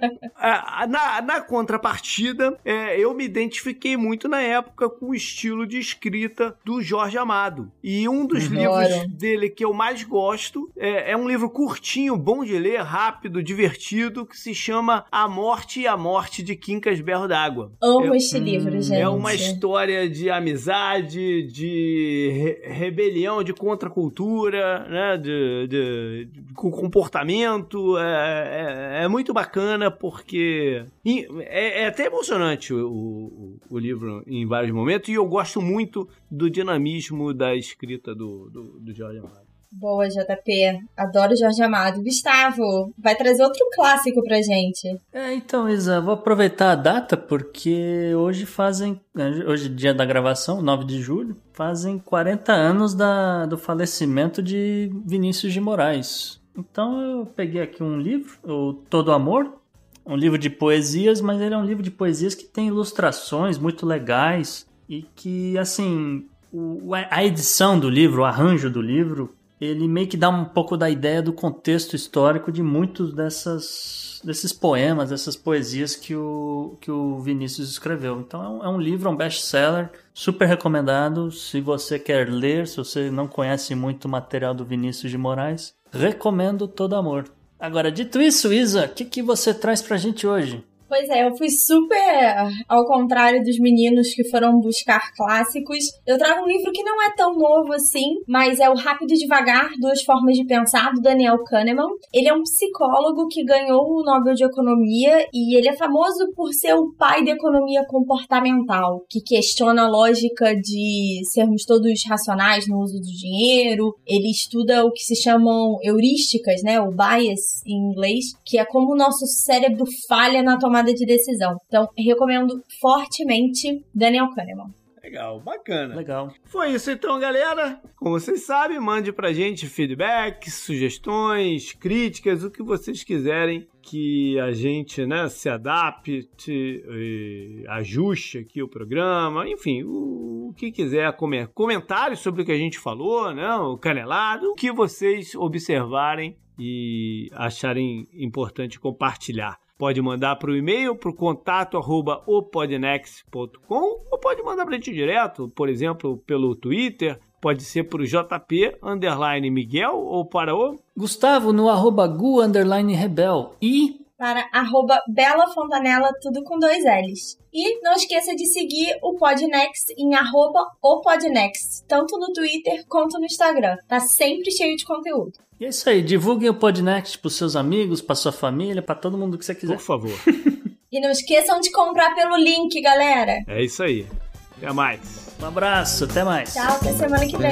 *laughs* na, na contrapartida, é, eu me identifiquei muito na época com o estilo de escrita do Jorge Amado. E um dos Adoro. livros dele que eu mais gosto é, é, um livro curtinho, bom de ler, rápido, divertido, que se chama A Morte e a Morte de Quincas Berro d'Água. Amo é, este livro, gente. É uma história de amizade, de re rebelião, de contracultura, né? De, de, de comportamento. É, é, é, muito bacana porque é, é até emocionante o, o, o, livro em vários momentos e eu gosto muito do dinamismo da escrita do, do, do Jorge Amado. Boa, JP. Adoro Jorge Amado. Gustavo, vai trazer outro clássico pra gente. É, então, Isa, vou aproveitar a data porque hoje fazem, hoje dia da gravação, 9 de julho, fazem 40 anos da, do falecimento de Vinícius de Moraes. Então eu peguei aqui um livro, o Todo Amor, um livro de poesias, mas ele é um livro de poesias que tem ilustrações muito legais e que, assim, a edição do livro, o arranjo do livro, ele meio que dá um pouco da ideia do contexto histórico de muitos dessas, desses poemas, dessas poesias que o, que o Vinícius escreveu. Então é um, é um livro, é um best-seller, super recomendado. Se você quer ler, se você não conhece muito o material do Vinícius de Moraes, recomendo todo amor. Agora, dito isso, Isa, o que, que você traz pra gente hoje? Pois é, eu fui super ao contrário dos meninos que foram buscar clássicos. Eu trago um livro que não é tão novo assim, mas é o Rápido e Devagar, Duas Formas de Pensar, do Daniel Kahneman. Ele é um psicólogo que ganhou o Nobel de Economia e ele é famoso por ser o pai da economia comportamental, que questiona a lógica de sermos todos racionais no uso do dinheiro. Ele estuda o que se chamam heurísticas, né, o bias em inglês, que é como o nosso cérebro falha na tomada tomada de decisão. Então, recomendo fortemente Daniel Kahneman. Legal, bacana. Legal. Foi isso então, galera. Como vocês sabem, mande pra gente feedbacks, sugestões, críticas, o que vocês quiserem que a gente né, se adapte, e ajuste aqui o programa, enfim, o, o que quiser comer. Comentários sobre o que a gente falou, né, o canelado, o que vocês observarem e acharem importante compartilhar. Pode mandar para o e-mail, para o contato arroba opodnext.com ou pode mandar para a gente direto, por exemplo, pelo Twitter, pode ser para o JP underline Miguel ou para o Gustavo no arroba gu underline rebel e para arroba Bela Fontanella, tudo com dois L's. E não esqueça de seguir o Podnext em arroba o Podnext, tanto no Twitter quanto no Instagram. Tá sempre cheio de conteúdo. E é isso aí, divulguem o Podnext pros seus amigos, pra sua família, para todo mundo que você quiser. Por favor. *laughs* e não esqueçam de comprar pelo link, galera. É isso aí. Até mais. Um abraço, até mais. Tchau, até semana que vem.